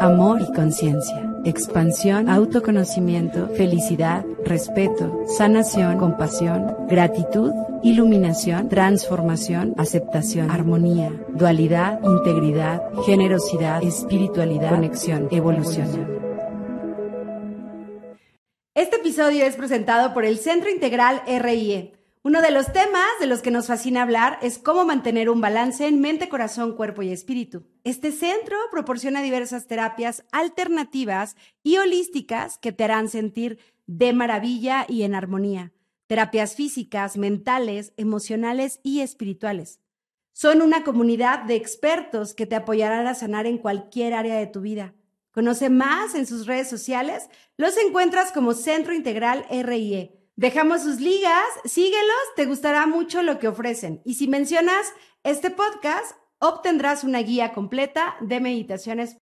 Amor y conciencia. Expansión, autoconocimiento, felicidad, respeto, sanación, compasión, gratitud, iluminación, transformación, aceptación, armonía, dualidad, integridad, generosidad, espiritualidad, conexión, evolución. Este episodio es presentado por el Centro Integral RIE. Uno de los temas de los que nos fascina hablar es cómo mantener un balance en mente, corazón, cuerpo y espíritu. Este centro proporciona diversas terapias alternativas y holísticas que te harán sentir de maravilla y en armonía. Terapias físicas, mentales, emocionales y espirituales. Son una comunidad de expertos que te apoyarán a sanar en cualquier área de tu vida. Conoce más en sus redes sociales. Los encuentras como Centro Integral RIE. Dejamos sus ligas, síguelos, te gustará mucho lo que ofrecen. Y si mencionas este podcast, obtendrás una guía completa de meditaciones.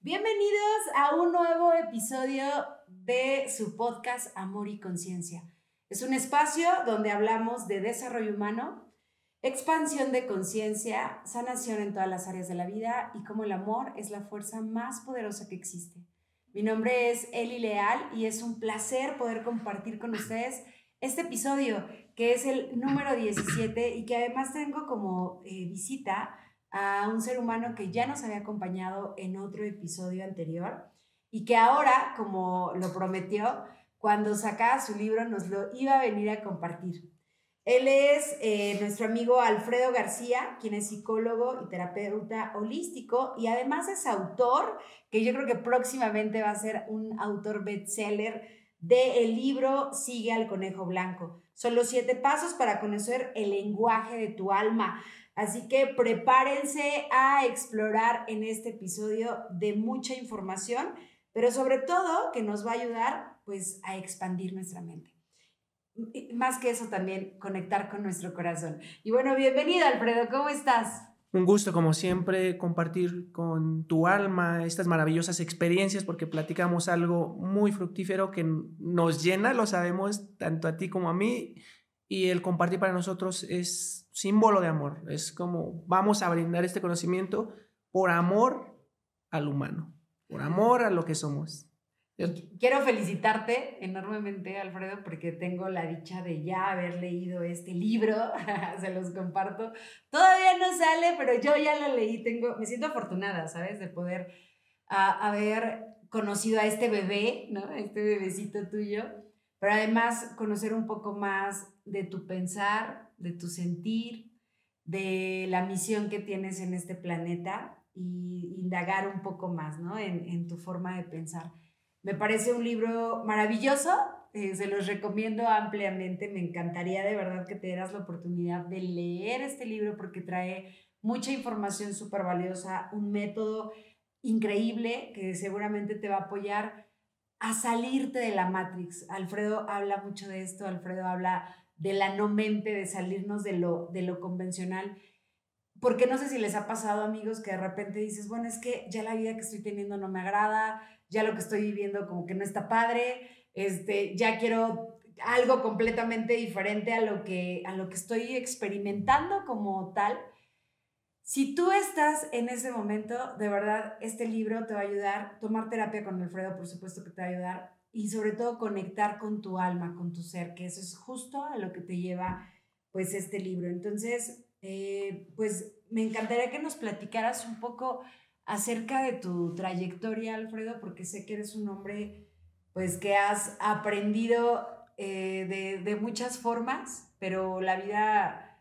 Bienvenidos a un nuevo episodio de su podcast Amor y Conciencia. Es un espacio donde hablamos de desarrollo humano, expansión de conciencia, sanación en todas las áreas de la vida y cómo el amor es la fuerza más poderosa que existe. Mi nombre es Eli Leal y es un placer poder compartir con ustedes este episodio, que es el número 17 y que además tengo como eh, visita a un ser humano que ya nos había acompañado en otro episodio anterior y que ahora, como lo prometió, cuando sacaba su libro nos lo iba a venir a compartir. Él es eh, nuestro amigo Alfredo García, quien es psicólogo y terapeuta holístico y además es autor, que yo creo que próximamente va a ser un autor bestseller del libro Sigue al Conejo Blanco. Son los siete pasos para conocer el lenguaje de tu alma. Así que prepárense a explorar en este episodio de mucha información, pero sobre todo que nos va a ayudar pues a expandir nuestra mente más que eso también, conectar con nuestro corazón. Y bueno, bienvenido Alfredo, ¿cómo estás? Un gusto, como siempre, compartir con tu alma estas maravillosas experiencias porque platicamos algo muy fructífero que nos llena, lo sabemos, tanto a ti como a mí, y el compartir para nosotros es símbolo de amor, es como vamos a brindar este conocimiento por amor al humano, por amor a lo que somos. Quiero felicitarte enormemente, Alfredo, porque tengo la dicha de ya haber leído este libro, se los comparto. Todavía no sale, pero yo ya lo leí, tengo, me siento afortunada, ¿sabes? De poder haber conocido a este bebé, ¿no? Este bebecito tuyo, pero además conocer un poco más de tu pensar, de tu sentir, de la misión que tienes en este planeta y indagar un poco más, ¿no? En, en tu forma de pensar. Me parece un libro maravilloso, eh, se los recomiendo ampliamente, me encantaría de verdad que te dieras la oportunidad de leer este libro porque trae mucha información súper valiosa, un método increíble que seguramente te va a apoyar a salirte de la Matrix. Alfredo habla mucho de esto, Alfredo habla de la no mente, de salirnos de lo, de lo convencional. Porque no sé si les ha pasado, amigos, que de repente dices, bueno, es que ya la vida que estoy teniendo no me agrada, ya lo que estoy viviendo como que no está padre, este, ya quiero algo completamente diferente a lo que, a lo que estoy experimentando como tal. Si tú estás en ese momento, de verdad, este libro te va a ayudar, tomar terapia con Alfredo, por supuesto que te va a ayudar, y sobre todo conectar con tu alma, con tu ser, que eso es justo a lo que te lleva pues este libro. Entonces, eh, pues me encantaría que nos platicaras un poco acerca de tu trayectoria, Alfredo, porque sé que eres un hombre pues que has aprendido eh, de, muchas formas, pero la vida,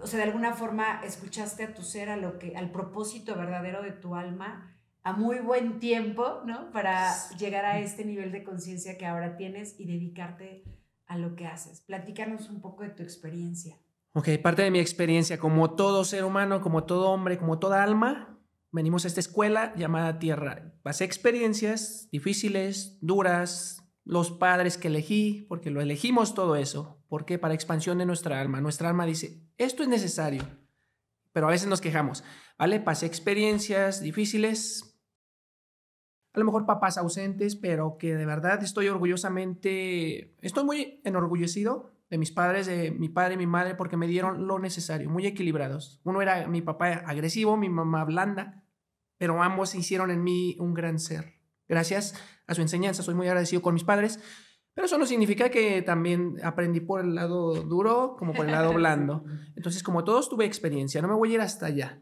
o sea, de alguna forma escuchaste a tu ser, a lo que, al propósito verdadero de tu alma, a muy buen tiempo, ¿no? Para llegar a este nivel de conciencia que ahora tienes y dedicarte a lo que haces. Platícanos un poco de tu experiencia. Ok, parte de mi experiencia como todo ser humano, como todo hombre, como toda alma, venimos a esta escuela llamada Tierra. Pasé experiencias difíciles, duras, los padres que elegí, porque lo elegimos todo eso. porque Para expansión de nuestra alma. Nuestra alma dice, esto es necesario, pero a veces nos quejamos. ¿Vale? Pasé experiencias difíciles, a lo mejor papás ausentes, pero que de verdad estoy orgullosamente, estoy muy enorgullecido de mis padres, de mi padre y mi madre, porque me dieron lo necesario, muy equilibrados. Uno era mi papá agresivo, mi mamá blanda, pero ambos hicieron en mí un gran ser. Gracias a su enseñanza, soy muy agradecido con mis padres, pero eso no significa que también aprendí por el lado duro como por el lado blando. Entonces, como todos tuve experiencia, no me voy a ir hasta allá,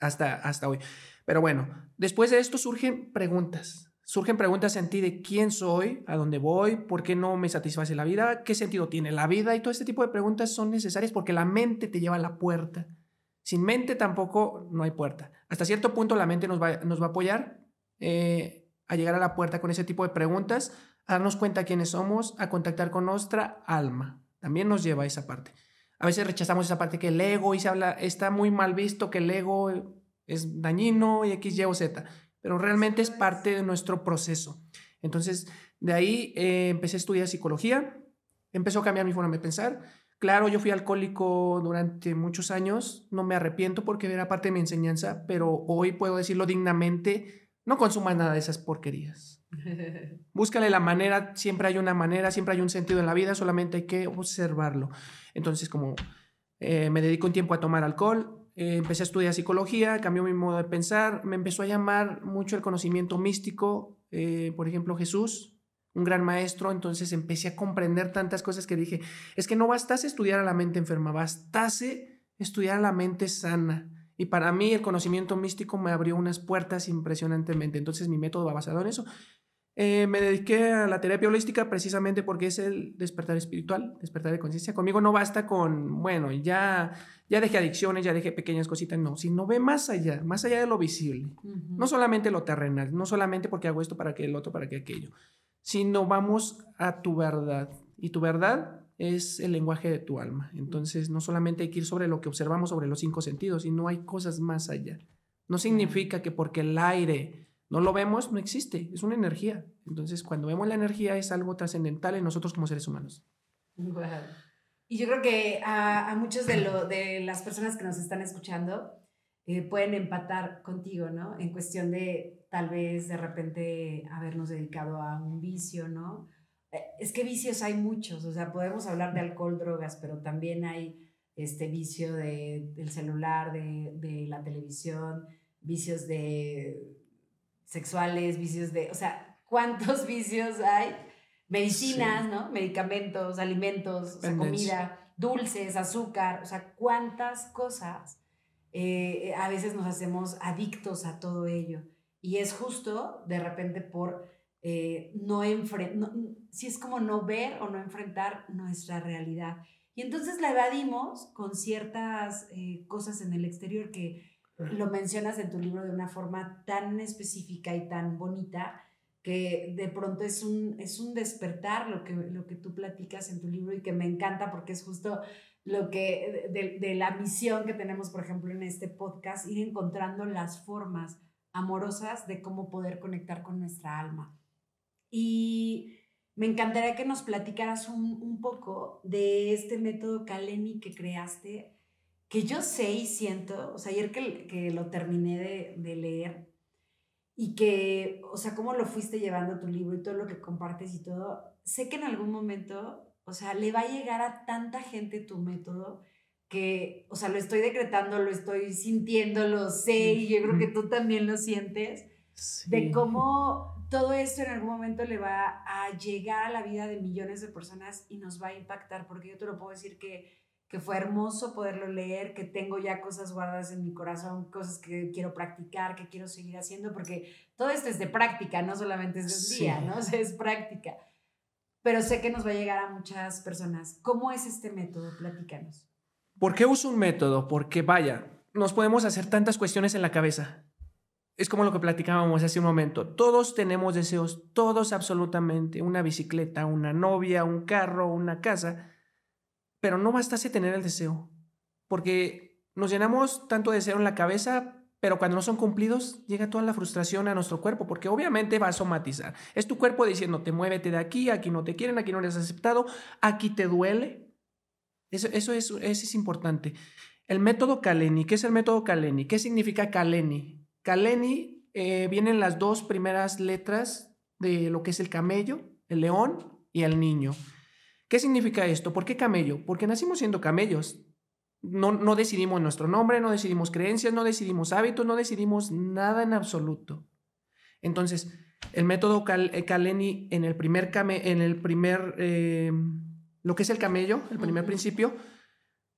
hasta, hasta hoy. Pero bueno, después de esto surgen preguntas. Surgen preguntas en ti de quién soy, a dónde voy, por qué no me satisface la vida, qué sentido tiene la vida y todo este tipo de preguntas son necesarias porque la mente te lleva a la puerta. Sin mente tampoco no hay puerta. Hasta cierto punto la mente nos va, nos va a apoyar eh, a llegar a la puerta con ese tipo de preguntas a darnos cuenta quiénes somos, a contactar con nuestra alma. También nos lleva a esa parte. A veces rechazamos esa parte que el ego y se habla, está muy mal visto que el ego es dañino y X, Y o Z, pero realmente es parte de nuestro proceso. Entonces, de ahí eh, empecé a estudiar psicología, empezó a cambiar mi forma de pensar. Claro, yo fui alcohólico durante muchos años, no me arrepiento porque era parte de mi enseñanza, pero hoy puedo decirlo dignamente, no consumas nada de esas porquerías. Búscale la manera, siempre hay una manera, siempre hay un sentido en la vida, solamente hay que observarlo. Entonces, como eh, me dedico un tiempo a tomar alcohol, eh, empecé a estudiar psicología, cambió mi modo de pensar, me empezó a llamar mucho el conocimiento místico, eh, por ejemplo, Jesús, un gran maestro, entonces empecé a comprender tantas cosas que dije, es que no bastase estudiar a la mente enferma, bastase estudiar a la mente sana. Y para mí el conocimiento místico me abrió unas puertas impresionantemente. Entonces mi método va basado en eso. Eh, me dediqué a la terapia holística precisamente porque es el despertar espiritual, despertar de conciencia. Conmigo no basta con, bueno, ya, ya dejé adicciones, ya dejé pequeñas cositas, no, sino ve más allá, más allá de lo visible. No solamente lo terrenal, no solamente porque hago esto para que el otro, para que aquello, sino vamos a tu verdad. Y tu verdad es el lenguaje de tu alma. Entonces, no solamente hay que ir sobre lo que observamos sobre los cinco sentidos, sino hay cosas más allá. No significa que porque el aire no lo vemos, no existe, es una energía. Entonces, cuando vemos la energía es algo trascendental en nosotros como seres humanos. Y yo creo que a, a muchos de, lo, de las personas que nos están escuchando eh, pueden empatar contigo, ¿no? En cuestión de tal vez de repente habernos dedicado a un vicio, ¿no? Eh, es que vicios hay muchos, o sea, podemos hablar de alcohol, drogas, pero también hay este vicio de, del celular, de, de la televisión, vicios de sexuales, vicios de, o sea, ¿cuántos vicios hay? Medicinas, ¿no? Medicamentos, alimentos, comida, dulces, azúcar, o sea, cuántas cosas eh, a veces nos hacemos adictos a todo ello. Y es justo de repente por eh, no enfrentar, si es como no ver o no enfrentar nuestra realidad. Y entonces la evadimos con ciertas eh, cosas en el exterior que lo mencionas en tu libro de una forma tan específica y tan bonita que de pronto es un, es un despertar lo que, lo que tú platicas en tu libro y que me encanta porque es justo lo que de, de la misión que tenemos, por ejemplo, en este podcast, ir encontrando las formas amorosas de cómo poder conectar con nuestra alma. Y me encantaría que nos platicaras un, un poco de este método Kaleni que creaste que yo sé y siento, o sea, ayer que, que lo terminé de, de, leer y que, o sea, cómo lo fuiste llevando tu libro y todo lo que compartes y todo, sé que en algún momento, o sea, le va a llegar a tanta gente tu método que, o sea, lo estoy decretando, lo estoy sintiendo, lo sé y yo creo que tú también lo sientes, de cómo todo esto en algún momento le va a llegar a la vida de millones de personas y nos va a impactar, porque yo te lo puedo decir que que fue hermoso poderlo leer, que tengo ya cosas guardadas en mi corazón, cosas que quiero practicar, que quiero seguir haciendo, porque todo esto es de práctica, no solamente es de un día, ¿no? O sea, es práctica. Pero sé que nos va a llegar a muchas personas. ¿Cómo es este método? Platícanos. ¿Por qué uso un método? Porque vaya, nos podemos hacer tantas cuestiones en la cabeza. Es como lo que platicábamos hace un momento. Todos tenemos deseos, todos absolutamente. Una bicicleta, una novia, un carro, una casa pero no bastase tener el deseo, porque nos llenamos tanto de deseo en la cabeza, pero cuando no son cumplidos, llega toda la frustración a nuestro cuerpo, porque obviamente va a somatizar. Es tu cuerpo diciéndote, muévete de aquí, aquí no te quieren, aquí no eres aceptado, aquí te duele. Eso, eso, es, eso es importante. El método Kaleni, ¿qué es el método Kaleni? ¿Qué significa Kaleni? Kaleni eh, vienen las dos primeras letras de lo que es el camello, el león y el niño. ¿Qué significa esto? ¿Por qué camello? Porque nacimos siendo camellos. No, no decidimos nuestro nombre, no decidimos creencias, no decidimos hábitos, no decidimos nada en absoluto. Entonces, el método Kaleni en el primer, en el primer eh, lo que es el camello, el primer principio,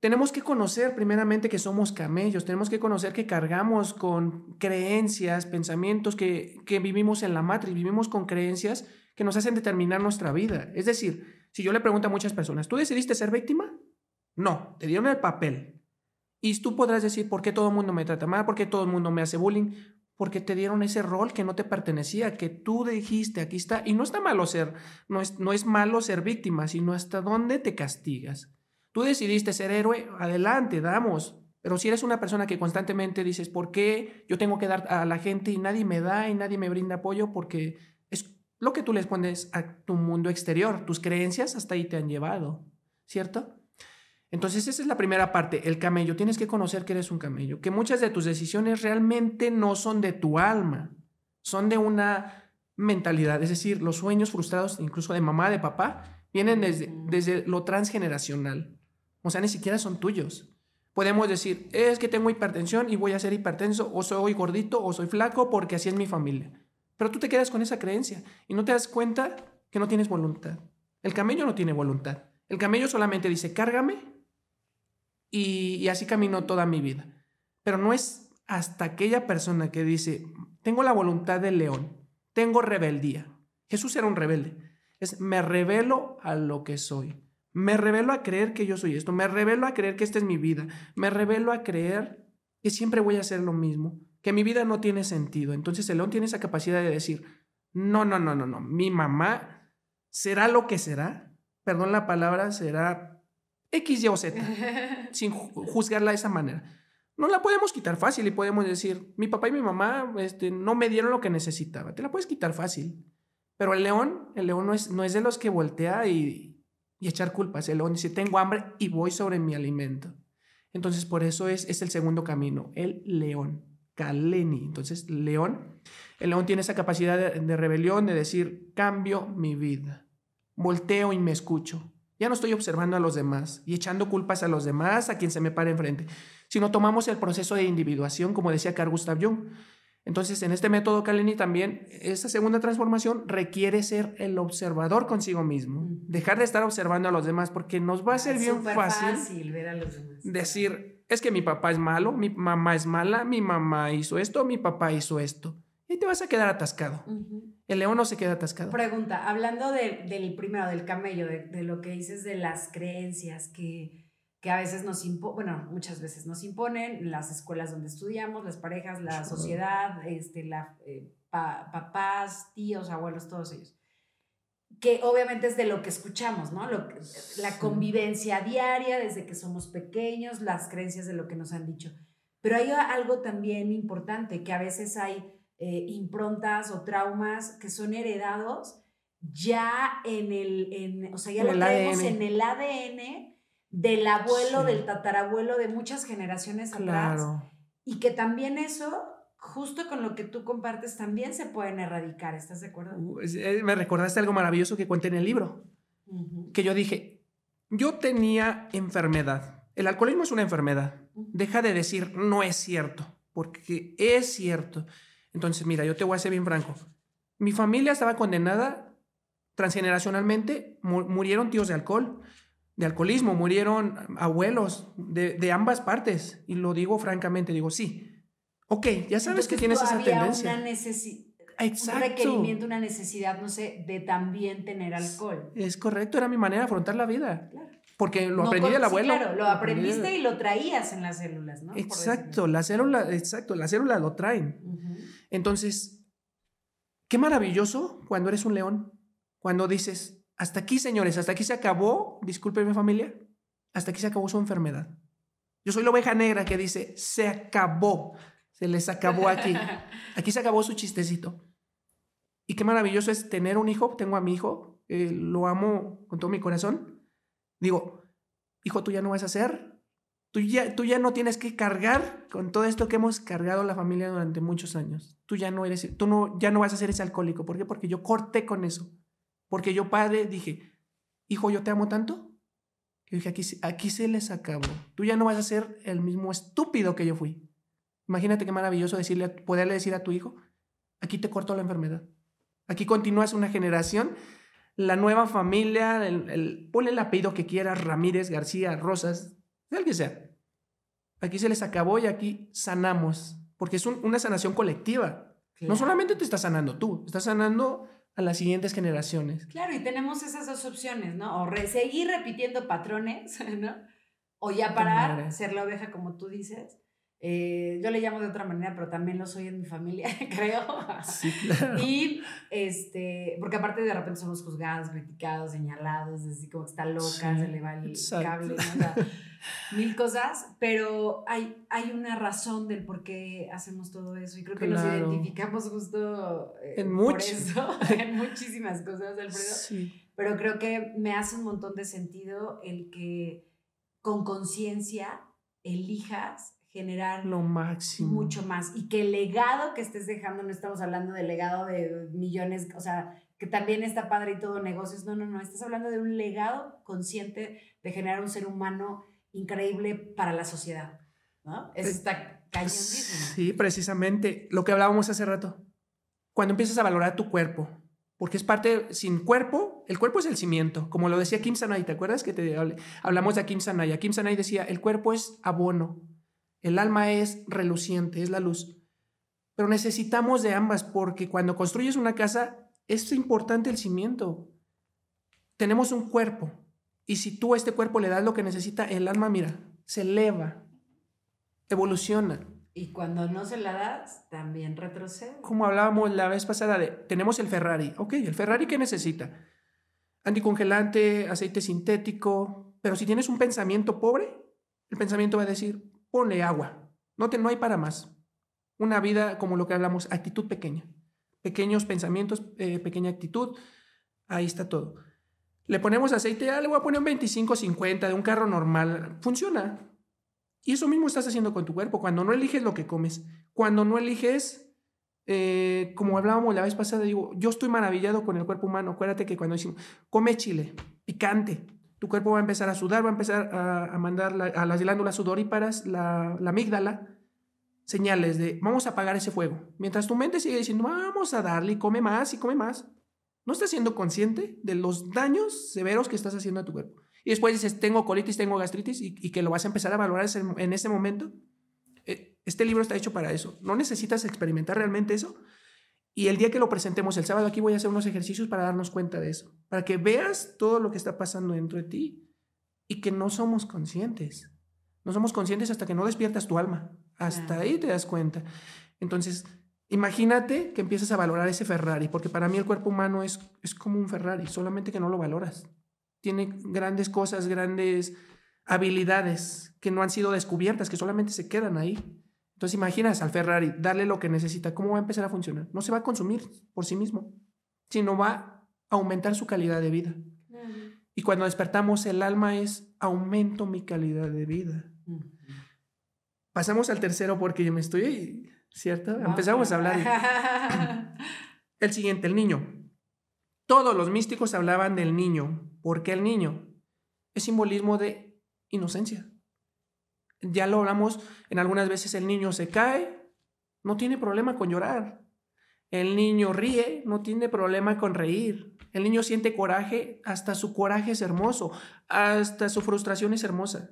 tenemos que conocer primeramente que somos camellos, tenemos que conocer que cargamos con creencias, pensamientos, que, que vivimos en la matriz, vivimos con creencias que nos hacen determinar nuestra vida. Es decir, si yo le pregunto a muchas personas, ¿tú decidiste ser víctima? No, te dieron el papel. Y tú podrás decir, ¿por qué todo el mundo me trata mal? ¿Por qué todo el mundo me hace bullying? Porque te dieron ese rol que no te pertenecía, que tú dijiste, aquí está. Y no está malo ser, no es, no es malo ser víctima, sino hasta dónde te castigas. Tú decidiste ser héroe, adelante, damos. Pero si eres una persona que constantemente dices, ¿por qué yo tengo que dar a la gente y nadie me da y nadie me brinda apoyo? Porque lo que tú les pones a tu mundo exterior. Tus creencias hasta ahí te han llevado, ¿cierto? Entonces esa es la primera parte, el camello. Tienes que conocer que eres un camello, que muchas de tus decisiones realmente no son de tu alma, son de una mentalidad. Es decir, los sueños frustrados, incluso de mamá, de papá, vienen desde, desde lo transgeneracional. O sea, ni siquiera son tuyos. Podemos decir, es que tengo hipertensión y voy a ser hipertenso, o soy gordito, o soy flaco, porque así es mi familia. Pero tú te quedas con esa creencia y no te das cuenta que no tienes voluntad. El camello no tiene voluntad. El camello solamente dice, cárgame y, así camino toda mi vida. Pero no es hasta aquella persona que dice, tengo la voluntad del león, tengo rebeldía. Jesús era un rebelde. Es, me revelo a lo que soy. Me revelo a creer que yo soy esto, me revelo a creer que esta es mi vida, me revelo a creer que siempre voy a hacer lo mismo, que mi vida no tiene sentido. Entonces el león tiene esa capacidad de decir, no, no, no, no, no, mi mamá será lo que será, perdón la palabra, será X, Y o Z, sin juzgarla de esa manera. No la podemos quitar fácil y podemos decir, mi papá y mi mamá este, no me dieron lo que necesitaba. Te la puedes quitar fácil. Pero el león, el león no es, no es de los que voltea y, y echar culpas. El león dice, tengo hambre y voy sobre mi alimento. Entonces, por eso es, es el segundo camino, el león, Kaleni. Entonces, león, el león tiene esa capacidad de, de, rebelión, de decir, cambio mi vida, volteo y me escucho. Ya no estoy observando a los demás y echando culpas a los demás, a quien se me pare enfrente, sino tomamos el proceso de individuación, como decía Carl Gustav Jung. Entonces, en este método Kaleni también, esta segunda transformación requiere ser el observador consigo mismo, dejar de estar observando a los demás, porque nos va a ser bien fácil, fácil ver a los demás. decir, es que mi papá es malo, mi mamá es mala, mi mamá hizo esto, mi papá hizo esto. Y te vas a quedar atascado. Uh -huh. El león no se queda atascado. Pregunta, hablando de, del primero, del camello, de, de, lo que dices de las creencias que, que a veces nos imponen, bueno, muchas veces nos imponen las escuelas donde estudiamos, las parejas, la sociedad, este, la, eh, pa, papás, tíos, abuelos, todos ellos. Que obviamente es de lo que escuchamos, ¿no? Lo, la convivencia diaria desde que somos pequeños, las creencias de lo que nos han dicho. Pero hay algo también importante, que a veces hay eh, improntas o traumas que son heredados ya en el, en, o sea, ya en lo tenemos en el ADN del abuelo, sí. del tatarabuelo, de muchas generaciones claro. atrás. Y que también eso, justo con lo que tú compartes, también se pueden erradicar. ¿Estás de acuerdo? Uh, me recordaste algo maravilloso que cuente en el libro. Uh -huh. Que yo dije, yo tenía enfermedad. El alcoholismo es una enfermedad. Deja de decir, no es cierto, porque es cierto. Entonces, mira, yo te voy a ser bien franco. Mi familia estaba condenada transgeneracionalmente, murieron tíos de alcohol, de alcoholismo, murieron abuelos de, de ambas partes. Y lo digo francamente, digo, sí. Ok, ya sabes Entonces, que tienes esa tendencia. Una Exacto. Un requerimiento, una necesidad, no sé, de también tener alcohol. Es correcto, era mi manera de afrontar la vida. Claro. Porque lo no, aprendí con, del abuelo. Sí, claro, lo aprendiste y lo traías en las células, ¿no? Exacto, la célula, exacto, las células lo traen. Uh -huh. Entonces, qué maravilloso cuando eres un león, cuando dices, hasta aquí, señores, hasta aquí se acabó, disculpen mi familia, hasta aquí se acabó su enfermedad. Yo soy la oveja negra que dice, se acabó, se les acabó aquí, aquí se acabó su chistecito. Y qué maravilloso es tener un hijo, tengo a mi hijo, eh, lo amo con todo mi corazón. Digo, hijo, tú ya no vas a hacer, tú ya, tú ya no tienes que cargar con todo esto que hemos cargado la familia durante muchos años. Tú ya no eres, tú no, ya no vas a ser ese alcohólico. ¿Por qué? Porque yo corté con eso. Porque yo, padre, dije, hijo, yo te amo tanto Que dije, aquí, aquí se les acabó. Tú ya no vas a ser el mismo estúpido que yo fui. Imagínate qué maravilloso decirle, poderle decir a tu hijo, aquí te corto la enfermedad. Aquí continúas una generación, la nueva familia, el, ponle el apellido que quieras, Ramírez, García, Rosas, el que sea. Aquí se les acabó y aquí sanamos, porque es una sanación colectiva. No solamente te estás sanando tú, estás sanando a las siguientes generaciones. Claro, y tenemos esas dos opciones, ¿no? O seguir repitiendo patrones, ¿no? O ya parar, ser la oveja como tú dices, eh, yo le llamo de otra manera, pero también lo soy en mi familia, creo. Sí, claro. Y, este, porque aparte de repente somos juzgados, criticados, señalados, así como que está loca, se le va el cable, mil cosas, pero hay, hay una razón del por qué hacemos todo eso y creo que nos identificamos justo eh, en, por eso, en muchísimas cosas, Alfredo. Sí. Pero creo que me hace un montón de sentido el que con conciencia elijas generar lo máximo. Mucho más. Y que el legado que estés dejando, no estamos hablando del legado de millones, o sea, que también está padre y todo negocios, no, no, no, estás hablando de un legado consciente de generar un ser humano increíble para la sociedad, ¿no? Eso está cañonísimo. Sí, precisamente, lo que hablábamos hace rato, cuando empiezas a valorar tu cuerpo, porque es parte, sin cuerpo, el cuerpo es el cimiento, como lo decía Kim Sanay, ¿te acuerdas que te hablamos de Kim Sanay? Kim Sanay decía, el cuerpo es abono, el alma es reluciente, es la luz. Pero necesitamos de ambas porque cuando construyes una casa es importante el cimiento. Tenemos un cuerpo y si tú a este cuerpo le das lo que necesita, el alma, mira, se eleva, evoluciona. Y cuando no se la das, también retrocede. Como hablábamos la vez pasada de, tenemos el Ferrari. Ok, ¿el Ferrari qué necesita? Anticongelante, aceite sintético. Pero si tienes un pensamiento pobre, el pensamiento va a decir, ponle agua. No, te, no hay para más. Una vida como lo que hablamos, actitud pequeña. Pequeños pensamientos, eh, pequeña actitud. Ahí está todo. Le ponemos aceite, ah, le voy a poner un 25, 50 de un carro normal. Funciona. Y eso mismo estás haciendo con tu cuerpo. Cuando no eliges lo que comes, cuando no eliges, eh, como hablábamos la vez pasada, digo, yo estoy maravillado con el cuerpo humano. Acuérdate que cuando decimos, come chile, picante, tu cuerpo va a empezar a sudar, va a empezar a, mandar a las glándulas sudoríparas, la, la, amígdala, señales de vamos a apagar ese fuego. Mientras tu mente sigue diciendo vamos a darle y come más y come más, no estás siendo consciente de los daños severos que estás haciendo a tu cuerpo. Y después dices, tengo colitis, tengo gastritis y, y que lo vas a empezar a valorar en ese momento. Eh, este libro está hecho para eso. No necesitas experimentar realmente eso, y el día que lo presentemos el sábado aquí voy a hacer unos ejercicios para darnos cuenta de eso, para que veas todo lo que está pasando dentro de ti y que no somos conscientes. No somos conscientes hasta que no despiertas tu alma. Hasta ahí te das cuenta. Entonces, imagínate que empiezas a valorar ese Ferrari, porque para mí el cuerpo humano es, es como un Ferrari, solamente que no lo valoras. Tiene grandes cosas, grandes habilidades que no han sido descubiertas, que solamente se quedan ahí. Entonces imaginas al Ferrari darle lo que necesita, ¿cómo va a empezar a funcionar? No se va a consumir por sí mismo, sino va a aumentar su calidad de vida. Y cuando despertamos, el alma es aumento mi calidad de vida. Pasamos al tercero porque yo me estoy, ¿cierto? Empezamos a hablar. el siguiente, el niño. Todos los místicos hablaban del niño. ¿Por qué el niño? Es simbolismo de inocencia. Ya lo hablamos en algunas veces, el niño se cae, no tiene problema con llorar. El niño ríe, no tiene problema con reír. El niño siente coraje, hasta su coraje es hermoso, hasta su frustración es hermosa.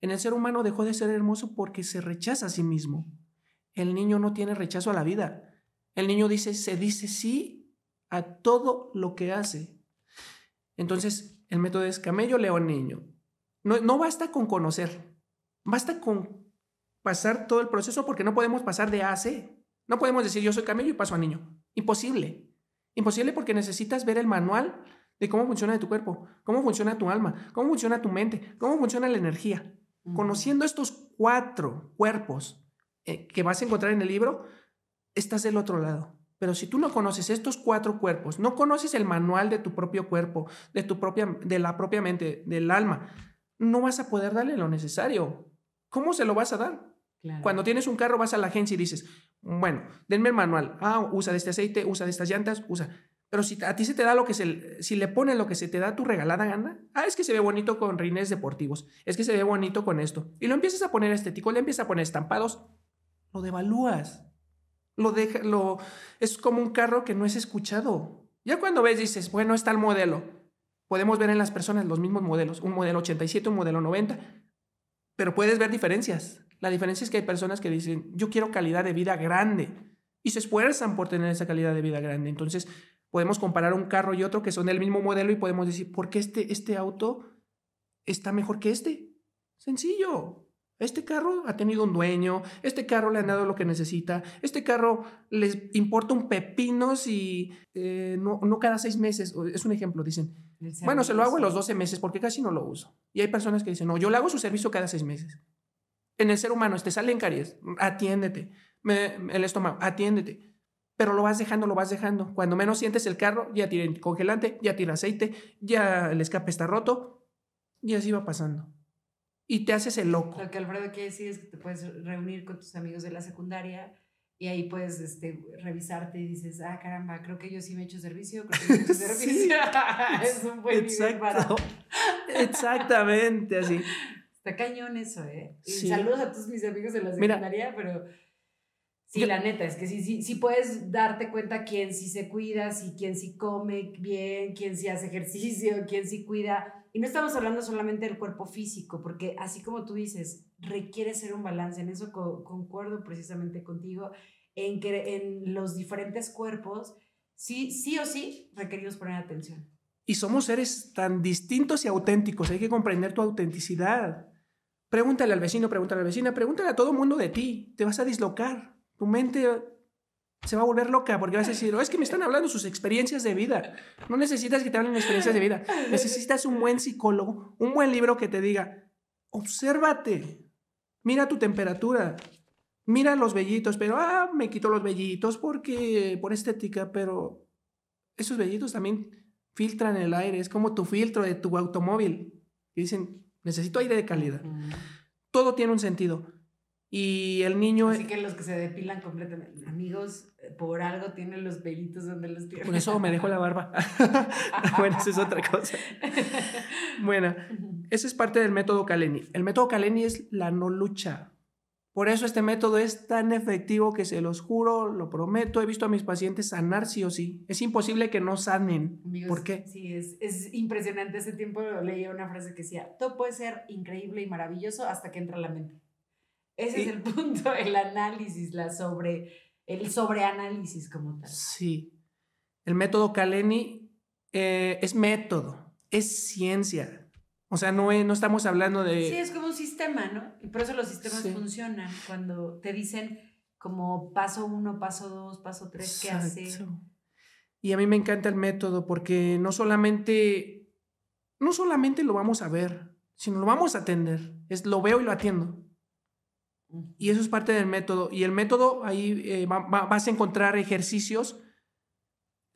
En el ser humano dejó de ser hermoso porque se rechaza a sí mismo. El niño no tiene rechazo a la vida. El niño dice, se dice sí a todo lo que hace. Entonces, el método es camello, león, niño. No, no basta con conocer. Basta con pasar todo el proceso porque no podemos pasar de A a C. No podemos decir yo soy camello y paso a niño. Imposible. Imposible porque necesitas ver el manual de cómo funciona tu cuerpo, cómo funciona tu alma, cómo funciona tu mente, cómo funciona la energía. Conociendo estos cuatro cuerpos eh, que vas a encontrar en el libro, estás del otro lado. Pero si tú no conoces estos cuatro cuerpos, no conoces el manual de tu propio cuerpo, de tu propia, de la propia mente, del alma, no vas a poder darle lo necesario. ¿Cómo se lo vas a dar? Cuando tienes un carro, vas a la agencia y dices, bueno, denme el manual. Ah, usa de este aceite, usa de estas llantas, usa. Pero si a ti se te da lo que se, si le pones lo que se te da tu regalada gana, ah, es que se ve bonito con rines deportivos, es que se ve bonito con esto, y lo empiezas a poner estético, le empiezas a poner estampados, lo devalúas, lo deja, lo, es como un carro que no es escuchado. Ya cuando ves dices, bueno, está el modelo, podemos ver en las personas los mismos modelos, un modelo 87, un modelo 90, pero puedes ver diferencias. La diferencia es que hay personas que dicen, yo quiero calidad de vida grande, y se esfuerzan por tener esa calidad de vida grande. Entonces, podemos comparar un carro y otro que son del mismo modelo y podemos decir, ¿por qué este, este auto está mejor que este? Sencillo. Este carro ha tenido un dueño, este carro le han dado lo que necesita, este carro les importa un pepino si eh, no, no, cada seis meses, es un ejemplo, dicen, bueno, se lo hago en los 12 meses porque casi no lo uso. Y hay personas que dicen, no, yo le hago su servicio cada seis meses. En el ser humano, te salen caries, atiéndete, el estómago, atiéndete pero lo vas dejando, lo vas dejando. Cuando menos sientes el carro, ya tiene congelante, ya tiene aceite, ya el escape está roto, y así va pasando. Y te haces el loco. Lo que Alfredo quiere decir es que te puedes reunir con tus amigos de la secundaria y ahí puedes este, revisarte y dices, ah, caramba, creo que yo sí me he hecho servicio, creo que me he hecho servicio. es un buen Exacto. para... Exactamente, así. Está cañón eso, ¿eh? Y saludos a todos mis amigos de la secundaria, pero Sí, la neta, es que sí, sí, sí puedes darte cuenta quién sí se cuida, si quién sí come bien, quién sí hace ejercicio, quién sí cuida. Y no estamos hablando solamente del cuerpo físico, porque así como tú dices, requiere ser un balance. En eso concuerdo precisamente contigo, en que en los diferentes cuerpos, sí, sí o sí, requerimos poner atención. Y somos seres tan distintos y auténticos, hay que comprender tu autenticidad. Pregúntale al vecino, pregúntale a la vecina, pregúntale a todo mundo de ti, te vas a dislocar tu mente se va a volver loca porque vas a decir, oh, es que me están hablando sus experiencias de vida. No necesitas que te hablen experiencias de vida. Necesitas un buen psicólogo, un buen libro que te diga, obsérvate, mira tu temperatura, mira los vellitos, pero, ah, me quito los vellitos porque, por estética, pero esos vellitos también filtran el aire, es como tu filtro de tu automóvil. Y dicen, necesito aire de calidad. Todo tiene un sentido. Y el niño... Así que los que se depilan completamente, amigos, eh, por algo tienen los pelitos donde los tienen. Por eso me dejo la barba. bueno, eso es otra cosa. bueno, ese es parte del método Kaleni. El método Kaleni es la no lucha. Por eso este método es tan efectivo que se los juro, lo prometo, he visto a mis pacientes sanar sí o sí. Es imposible que no sanen. ¿Por qué? Sí, es, es impresionante. Hace tiempo leía una frase que decía, todo puede ser increíble y maravilloso hasta que entra la mente. Ese es el punto, el análisis, la sobre, el sobreanálisis como tal. Sí. El método Kaleni eh, es método, es ciencia. O sea, no, no estamos hablando de... Sí, es como un sistema, ¿no? Y por eso los sistemas funcionan. Cuando te dicen como paso uno, paso dos, paso tres, ¿qué hacer? Y a mí me encanta el método porque no solamente, no solamente lo vamos a ver, sino lo vamos a atender. Es lo veo y lo atiendo. Y eso es parte del método. Y el método, ahí eh, vas a encontrar ejercicios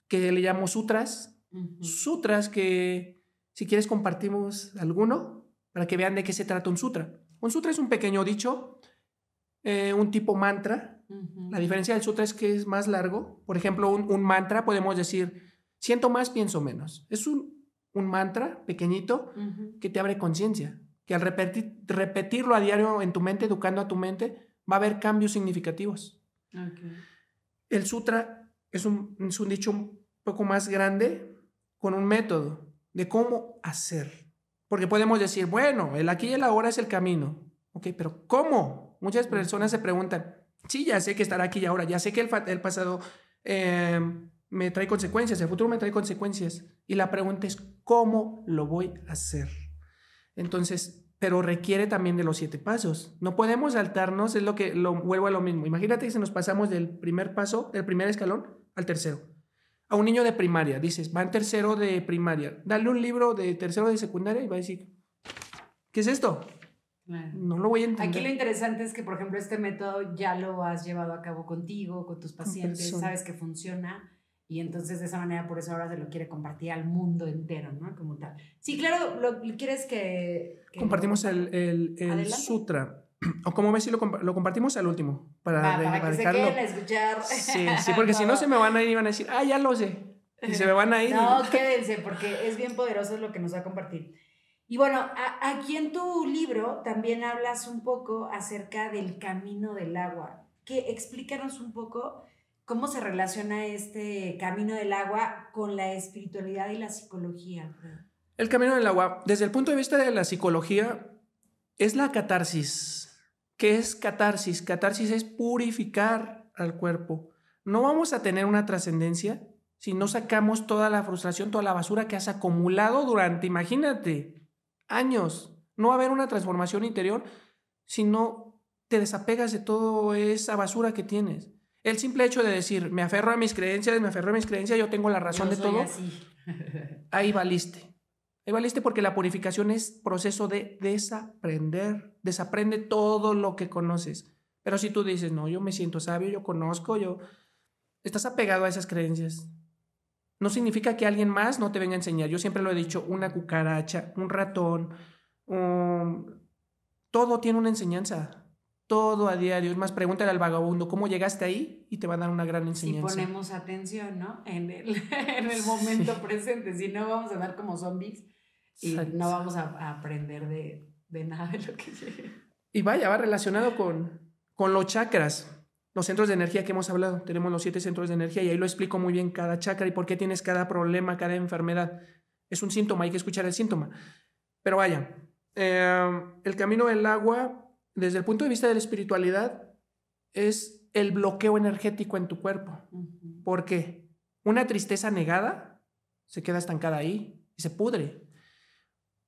que le llamo sutras. Sutras que, si quieres, compartimos alguno para que vean de qué se trata un sutra. Un sutra es un pequeño dicho, eh, un tipo mantra. La diferencia del sutra es que es más largo. Por ejemplo, un, mantra podemos decir, siento más, pienso menos. Es un, un mantra pequeñito que te abre conciencia que al repetir, repetirlo a diario en tu mente, educando a tu mente, va a haber cambios significativos. El sutra es un, es un dicho un poco más grande con un método de cómo hacer. Porque podemos decir, bueno, el aquí y el ahora es el camino. Ok, pero ¿cómo? Muchas personas se preguntan, sí, ya sé que estará aquí y ahora, ya sé que el, el pasado eh, me trae consecuencias, el futuro me trae consecuencias. Y la pregunta es, ¿cómo lo voy a hacer? Entonces, pero requiere también de los siete pasos. No podemos saltarnos, es lo que lo vuelvo a lo mismo. Imagínate que si nos pasamos del primer paso, del primer escalón, al tercero. A un niño de primaria, dices, va en tercero de primaria, dale un libro de tercero de secundaria y va a decir, ¿qué es esto? No lo voy a entender. Aquí lo interesante es que, por ejemplo, este método ya lo has llevado a cabo contigo, con tus pacientes, sabes que funciona y entonces de esa manera, por eso ahora se lo quiere compartir al mundo entero, ¿no? Como tal. Sí, claro, lo, quieres que... Compartimos el, el, el sutra. O como ves si lo, lo, compartimos al último. Para, para que se queden a escuchar. Sí, sí porque si no se me van a ir y van a decir, ah, ya lo sé. Y se me van a ir. No, quédense, porque es bien poderoso lo que nos va a compartir. Y bueno, aquí en tu libro también hablas un poco acerca del camino del agua. Que explícanos un poco cómo se relaciona este camino del agua con la espiritualidad y la psicología. El camino del agua, desde el punto de vista de la psicología, es la catarsis. ¿Qué es catarsis? Catarsis es purificar al cuerpo. No vamos a tener una trascendencia si no sacamos toda la frustración, toda la basura que has acumulado durante, imagínate, años. No va a haber una transformación interior si no te desapegas de toda esa basura que tienes. El simple hecho de decir, me aferro a mis creencias, me aferro a mis creencias, yo tengo la razón de todo, ahí valiste. Ahí valiste porque la purificación es proceso de desaprender. Desaprende todo lo que conoces. Pero si tú dices, no, yo me siento sabio, yo conozco, yo... Estás apegado a esas creencias. No significa que alguien más no te venga a enseñar. Yo siempre lo he dicho, una cucaracha, un ratón, todo tiene una enseñanza. Todo a diario. Es más, pregúntale al vagabundo cómo llegaste ahí y te va a dar una gran enseñanza. Si ponemos atención, ¿no? En el, en el momento presente. Si no, vamos a dar como zombies y no vamos a, aprender de, de, nada de lo que llegue. Y vaya, va relacionado con, con los chakras los centros de energía que hemos hablado. Tenemos los siete centros de energía y ahí lo explico muy bien cada chakra y por qué tienes cada problema, cada enfermedad. Es un síntoma, hay que escuchar el síntoma. Pero vaya, eh, el camino del agua, desde el punto de vista de la espiritualidad, es el bloqueo energético en tu cuerpo. ¿Por qué? Una tristeza negada se queda estancada ahí y se pudre.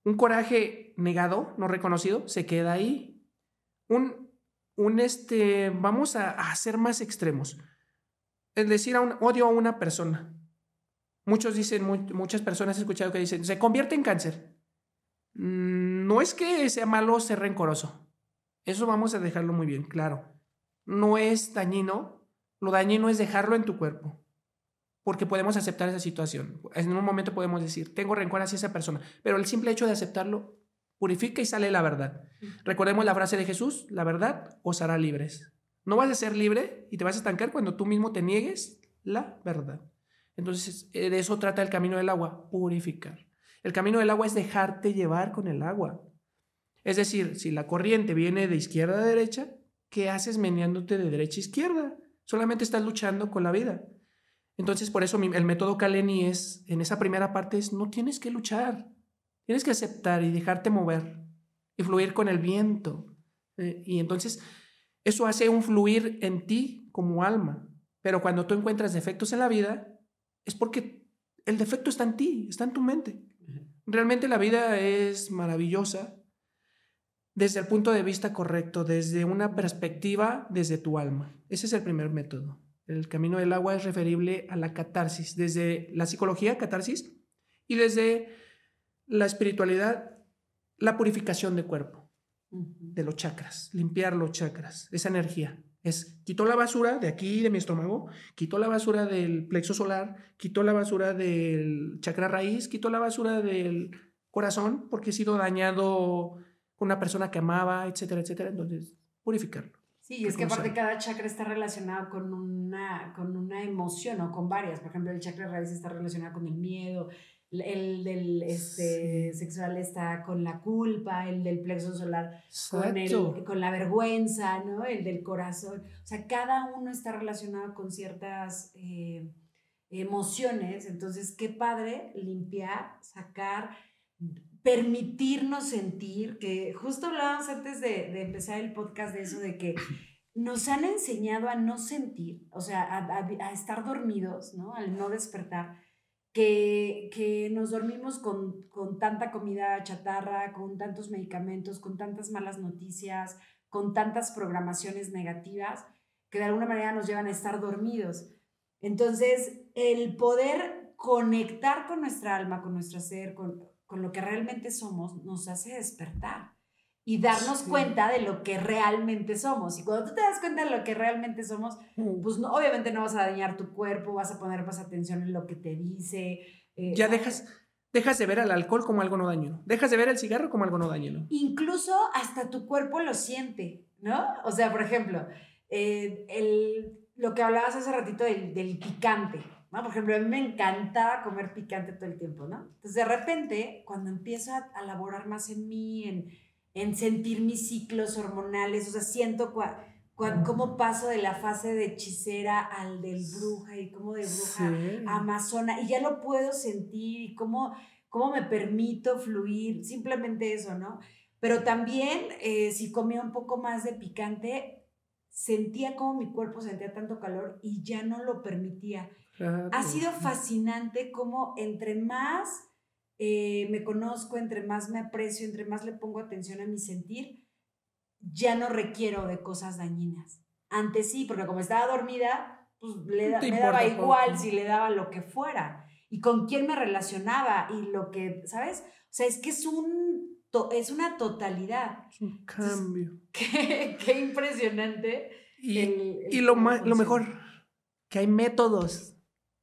Un coraje negado, no reconocido, se queda ahí. Un un este, vamos a, a ser más extremos. Es decir, a un, odio a una persona. Muchos dicen, muchas personas he escuchado que dicen, se convierte en cáncer. Mm, no es que sea malo ser rencoroso. Eso vamos a dejarlo muy bien, claro. No es dañino. Lo dañino es dejarlo en tu cuerpo. Porque podemos aceptar esa situación. En un momento podemos decir, tengo rencor hacia esa persona. Pero el simple hecho de aceptarlo Purifica y sale la verdad. Recordemos la frase de Jesús, la verdad os hará libres. No vas a ser libre y te vas a estancar cuando tú mismo te niegues la verdad. Entonces, eh, de eso trata el camino del agua, purificar. El camino del agua es dejarte llevar con el agua. Es decir, si la corriente viene de izquierda a derecha, ¿qué haces meneándote de derecha a izquierda? Solamente estás luchando con la vida. Entonces, por eso el método Kaleni es, en esa primera parte, es no tienes que luchar. Tienes que aceptar y dejarte mover y fluir con el viento. Eh, y entonces eso hace un fluir en ti como alma. Pero cuando tú encuentras defectos en la vida, es porque el defecto está en ti, está en tu mente. Realmente la vida es maravillosa desde el punto de vista correcto, desde una perspectiva, desde tu alma. Ese es el primer método. El camino del agua es referible a la catarsis, desde la psicología, catarsis, y desde la espiritualidad, la purificación de cuerpo, de los chakras, limpiar los chakras, esa energía. Es quito la basura de aquí, de mi estómago, quito la basura del plexo solar, quito la basura del chakra raíz, quito la basura del corazón porque he sido dañado con una persona que amaba, etcétera, etcétera. Entonces, purificarlo. Sí, es que aparte cada chakra está relacionado con una, con una emoción o con varias. Por ejemplo, el chakra raíz está relacionado con el miedo, el del este, sexual está con la culpa, el del plexo solar con, el, con la vergüenza, ¿no? El del corazón. O sea, cada uno está relacionado con ciertas eh, emociones. Entonces, qué padre limpiar, sacar, permitirnos sentir, que justo hablábamos antes de, de empezar el podcast de eso, de que nos han enseñado a no sentir, o sea, a, estar dormidos, ¿no? Al no despertar que, nos dormimos con, tanta comida chatarra, con tantos medicamentos, con tantas malas noticias, con tantas programaciones negativas, que de alguna manera nos llevan a estar dormidos. Entonces, el poder conectar con nuestra alma, con nuestro ser, con, con lo que realmente somos, nos hace despertar y darnos cuenta de lo que realmente somos. Y cuando tú te das cuenta de lo que realmente somos, mm. pues no, obviamente no vas a dañar tu cuerpo, vas a poner más atención en lo que te dice. Eh, ya dejas, dejas de ver al alcohol como algo no dañino, dejas de ver el cigarro como algo no dañino. Incluso hasta tu cuerpo lo siente, ¿no? O sea, por ejemplo, eh, el, lo que hablabas hace ratito del, del picante. ¿No? Por ejemplo, a mí me encantaba comer picante todo el tiempo, ¿no? Entonces, de repente, cuando empiezo a, a laborar más en mí, en, en sentir mis ciclos hormonales, o sea, siento cua- cua- cómo paso de la fase de hechicera al del bruja y cómo de bruja Sí. a amazona, y ya lo puedo sentir y cómo, cómo me permito fluir, simplemente eso, ¿no? Pero también, eh, si comía un poco más de picante, sentía como mi cuerpo sentía tanto calor y ya no lo permitía. Claro. Ha sido fascinante cómo entre más eh, me conozco, entre más me aprecio, entre más le pongo atención a mi sentir, ya no requiero de cosas dañinas. Antes sí, porque como estaba dormida, pues le da- me daba igual poco. si le daba lo que fuera y con quién me relacionaba y lo que, ¿sabes? O sea, es que es un to- es una totalidad. Es un cambio. Qué, qué impresionante. Y, el- el y lo, ma- lo mejor, que hay métodos.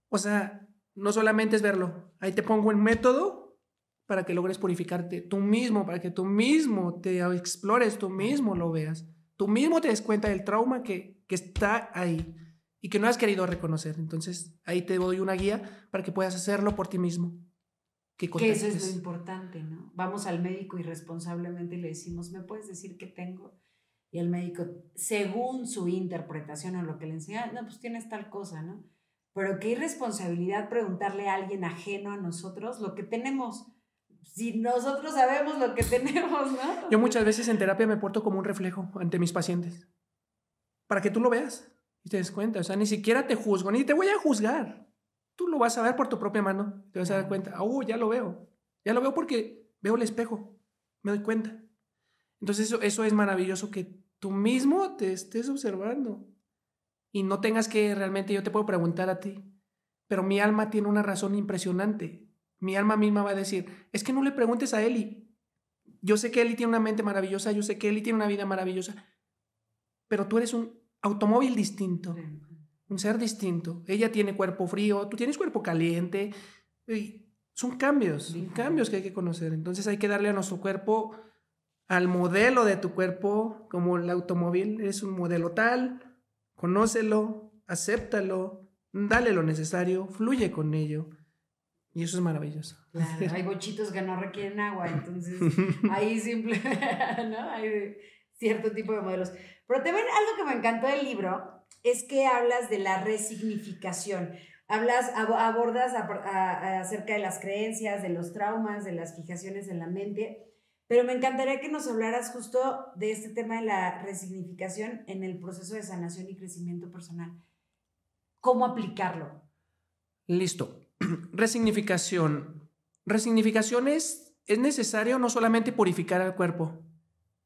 O sea, no solamente es verlo. Ahí te pongo el método para que logres purificarte tú mismo, para que tú mismo te explores, tú mismo lo veas. Tú mismo te des cuenta del trauma que, que está ahí y que no has querido reconocer. Entonces, ahí te doy una guía para que puedas hacerlo por ti mismo. Que, Que eso es lo importante, ¿no? Vamos al médico irresponsablemente y le decimos, ¿me puedes decir qué tengo? Y el médico, según su interpretación o lo que le enseña, no, pues tienes tal cosa, ¿no? Pero qué irresponsabilidad preguntarle a alguien ajeno a nosotros lo que tenemos. Si nosotros sabemos lo que tenemos, ¿no? Yo muchas veces en terapia me porto como un reflejo ante mis pacientes. Para que tú lo veas y te des cuenta. O sea, ni siquiera te juzgo, ni te voy a juzgar. Tú lo vas a ver por tu propia mano. Te vas a dar cuenta. Oh, ya lo veo. Ya lo veo porque veo el espejo. Me doy cuenta. Entonces eso, eso es maravilloso que tú mismo te estés observando. Y no tengas que realmente, yo te puedo preguntar a ti. Pero mi alma tiene una razón impresionante. Mi alma misma va a decir, es que no le preguntes a Eli. Yo sé que Eli tiene una mente maravillosa, yo sé que Eli tiene una vida maravillosa, pero tú eres un automóvil distinto, un ser distinto. Ella tiene cuerpo frío, tú tienes cuerpo caliente. y son cambios, son cambios que hay que conocer. Entonces hay que darle a nuestro cuerpo, al modelo de tu cuerpo, como el automóvil, es un modelo tal, conócelo, acéptalo, dale lo necesario, fluye con ello. Y eso es maravilloso. Claro, hay bochitos que no requieren agua, entonces ahí simple, ¿no? Hay cierto tipo de modelos. Pero también algo que me encantó del libro es que hablas de la resignificación. Hablas, ab- abordas acerca de las creencias, de los traumas, de las fijaciones en la mente, pero me encantaría que nos hablaras justo de este tema de la resignificación en el proceso de sanación y crecimiento personal. ¿Cómo aplicarlo? Listo. Resignificación. Resignificación es, es necesario no solamente purificar al cuerpo.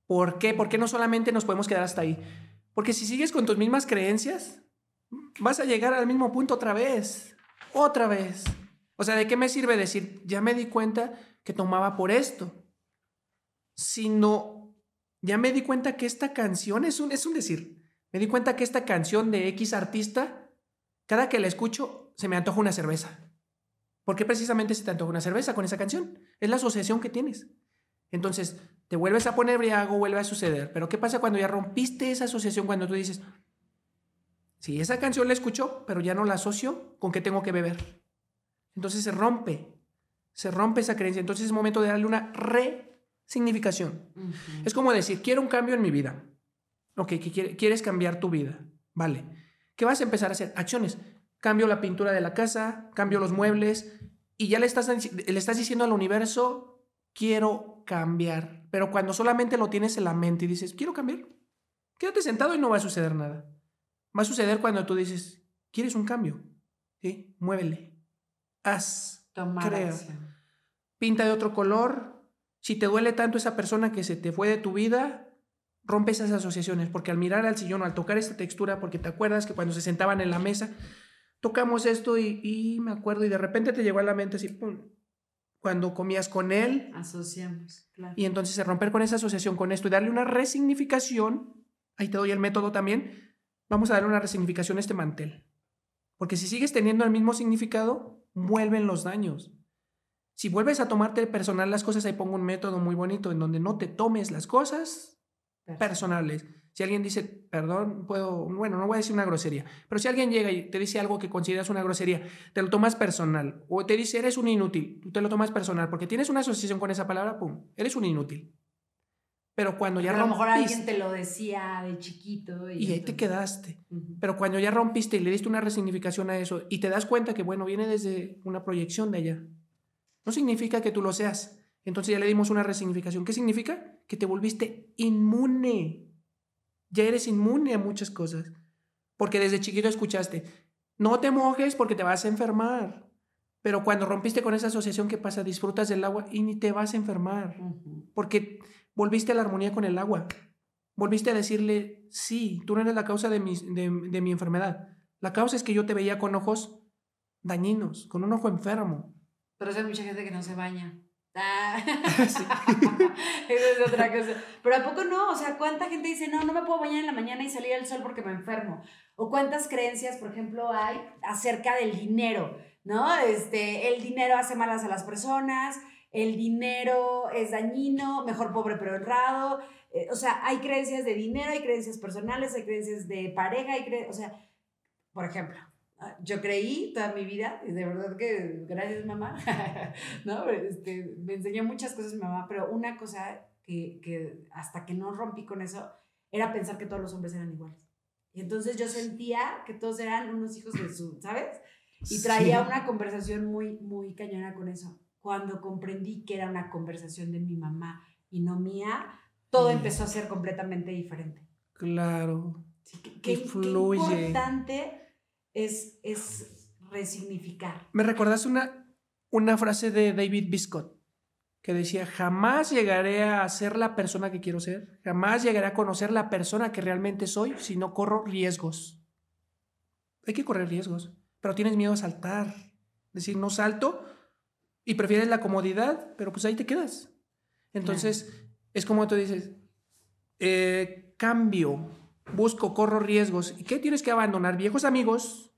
¿Por qué? Porque no solamente nos podemos quedar hasta ahí. Porque si sigues con tus mismas creencias, vas a llegar al mismo punto otra vez. Otra vez. O sea, ¿de qué me sirve decir, ya me di cuenta que tomaba por esto? Sino, ya me di cuenta que esta canción es un, es un decir. Me di cuenta que esta canción de X artista, cada que la escucho, se me antoja una cerveza. ¿Por qué precisamente se te antoja una cerveza con esa canción? Es la asociación que tienes. Entonces, te vuelves a poner briago, vuelve a suceder. Pero ¿qué pasa cuando ya rompiste esa asociación? Cuando tú dices, sí, esa canción la escucho, pero ya no la asocio con que tengo que beber. Entonces se rompe, se rompe esa creencia. Entonces es momento de darle una resignificación. Es como decir, quiero un cambio en mi vida. Ok, que quieres cambiar tu vida. Vale. ¿Qué vas a empezar a hacer? Acciones. Cambio la pintura de la casa, cambio los muebles y ya le estás, le estás diciendo al universo, quiero cambiar. Pero cuando solamente lo tienes en la mente y dices, quiero cambiar, quédate sentado y no va a suceder nada. Va a suceder cuando tú dices, quieres un cambio. ¿Sí? Muévele. Haz. Tomar Crea. acción. Pinta de otro color. Si te duele tanto esa persona que se te fue de tu vida, rompe esas asociaciones. Porque al mirar al sillón o al tocar esta textura, porque te acuerdas que cuando se sentaban en la mesa, tocamos esto y, y me acuerdo y de repente te llegó a la mente así, pum, cuando comías con él. Asociamos, claro. Y entonces romper con esa asociación con esto y darle una resignificación, ahí te doy el método también, vamos a darle una resignificación a este mantel. Porque si sigues teniendo el mismo significado, vuelven los daños. Si vuelves a tomarte personal las cosas, ahí pongo un método muy bonito en donde no te tomes las cosas personales. Si alguien dice, perdón, puedo, bueno, no voy a decir una grosería, pero si alguien llega y te dice algo que consideras una grosería, te lo tomas personal, o te dice, eres un inútil, tú te lo tomas personal, porque tienes una asociación con esa palabra, pum, eres un inútil. Pero cuando ya Pero a lo mejor rompiste- alguien te lo decía de chiquito. Y, y ahí te quedaste. Pero cuando ya rompiste y le diste una resignificación a eso y te das cuenta que, bueno, viene desde una proyección de allá, no significa que tú lo seas. Entonces ya le dimos una resignificación. ¿Qué significa? Que te volviste inmune. Ya eres inmune a muchas cosas. Porque desde chiquito escuchaste, no te mojes porque te vas a enfermar. Pero cuando rompiste con esa asociación, ¿qué pasa? Disfrutas del agua y ni te vas a enfermar porque volviste a la armonía con el agua. Volviste a decirle, sí, tú no eres la causa de mi, de, de mi enfermedad. La causa es que yo te veía con ojos dañinos, con un ojo enfermo. Pero hay mucha gente que no se baña. Ah. Sí. Es otra cosa. Pero ¿a poco no? O sea, ¿cuánta gente dice, no, no me puedo bañar en la mañana y salir al sol porque me enfermo? O cuántas creencias, por ejemplo, hay acerca del dinero, ¿no? Este, el dinero hace malas a las personas, el dinero es dañino, mejor pobre pero honrado. Eh, o sea, hay creencias de dinero, hay creencias personales, hay creencias de pareja, hay cre- o sea, por ejemplo, yo creí toda mi vida, y de verdad que gracias mamá, ¿no? Este, me enseñó muchas cosas mi mamá, pero una cosa que, que hasta que no rompí con eso era pensar que todos los hombres eran iguales. Y entonces yo sentía que todos eran unos hijos de su, ¿sabes? Y traía Sí. una conversación muy, muy cañona con eso. Cuando comprendí que era una conversación de mi mamá y no mía, todo Sí. empezó a ser completamente diferente. Claro. Sí, qué, qué- Y qué fluye. importante es, es resignificar. Me recordas una, una frase de David Biscott que decía, jamás llegaré a ser la persona que quiero ser, jamás llegaré a conocer la persona que realmente soy si no corro riesgos. Hay que correr riesgos, pero tienes miedo a saltar. Decir, no salto y prefieres la comodidad, pero pues ahí te quedas. Entonces, es como tú dices, eh, cambio, busco, corro riesgos. ¿Y qué tienes que abandonar? Viejos amigos,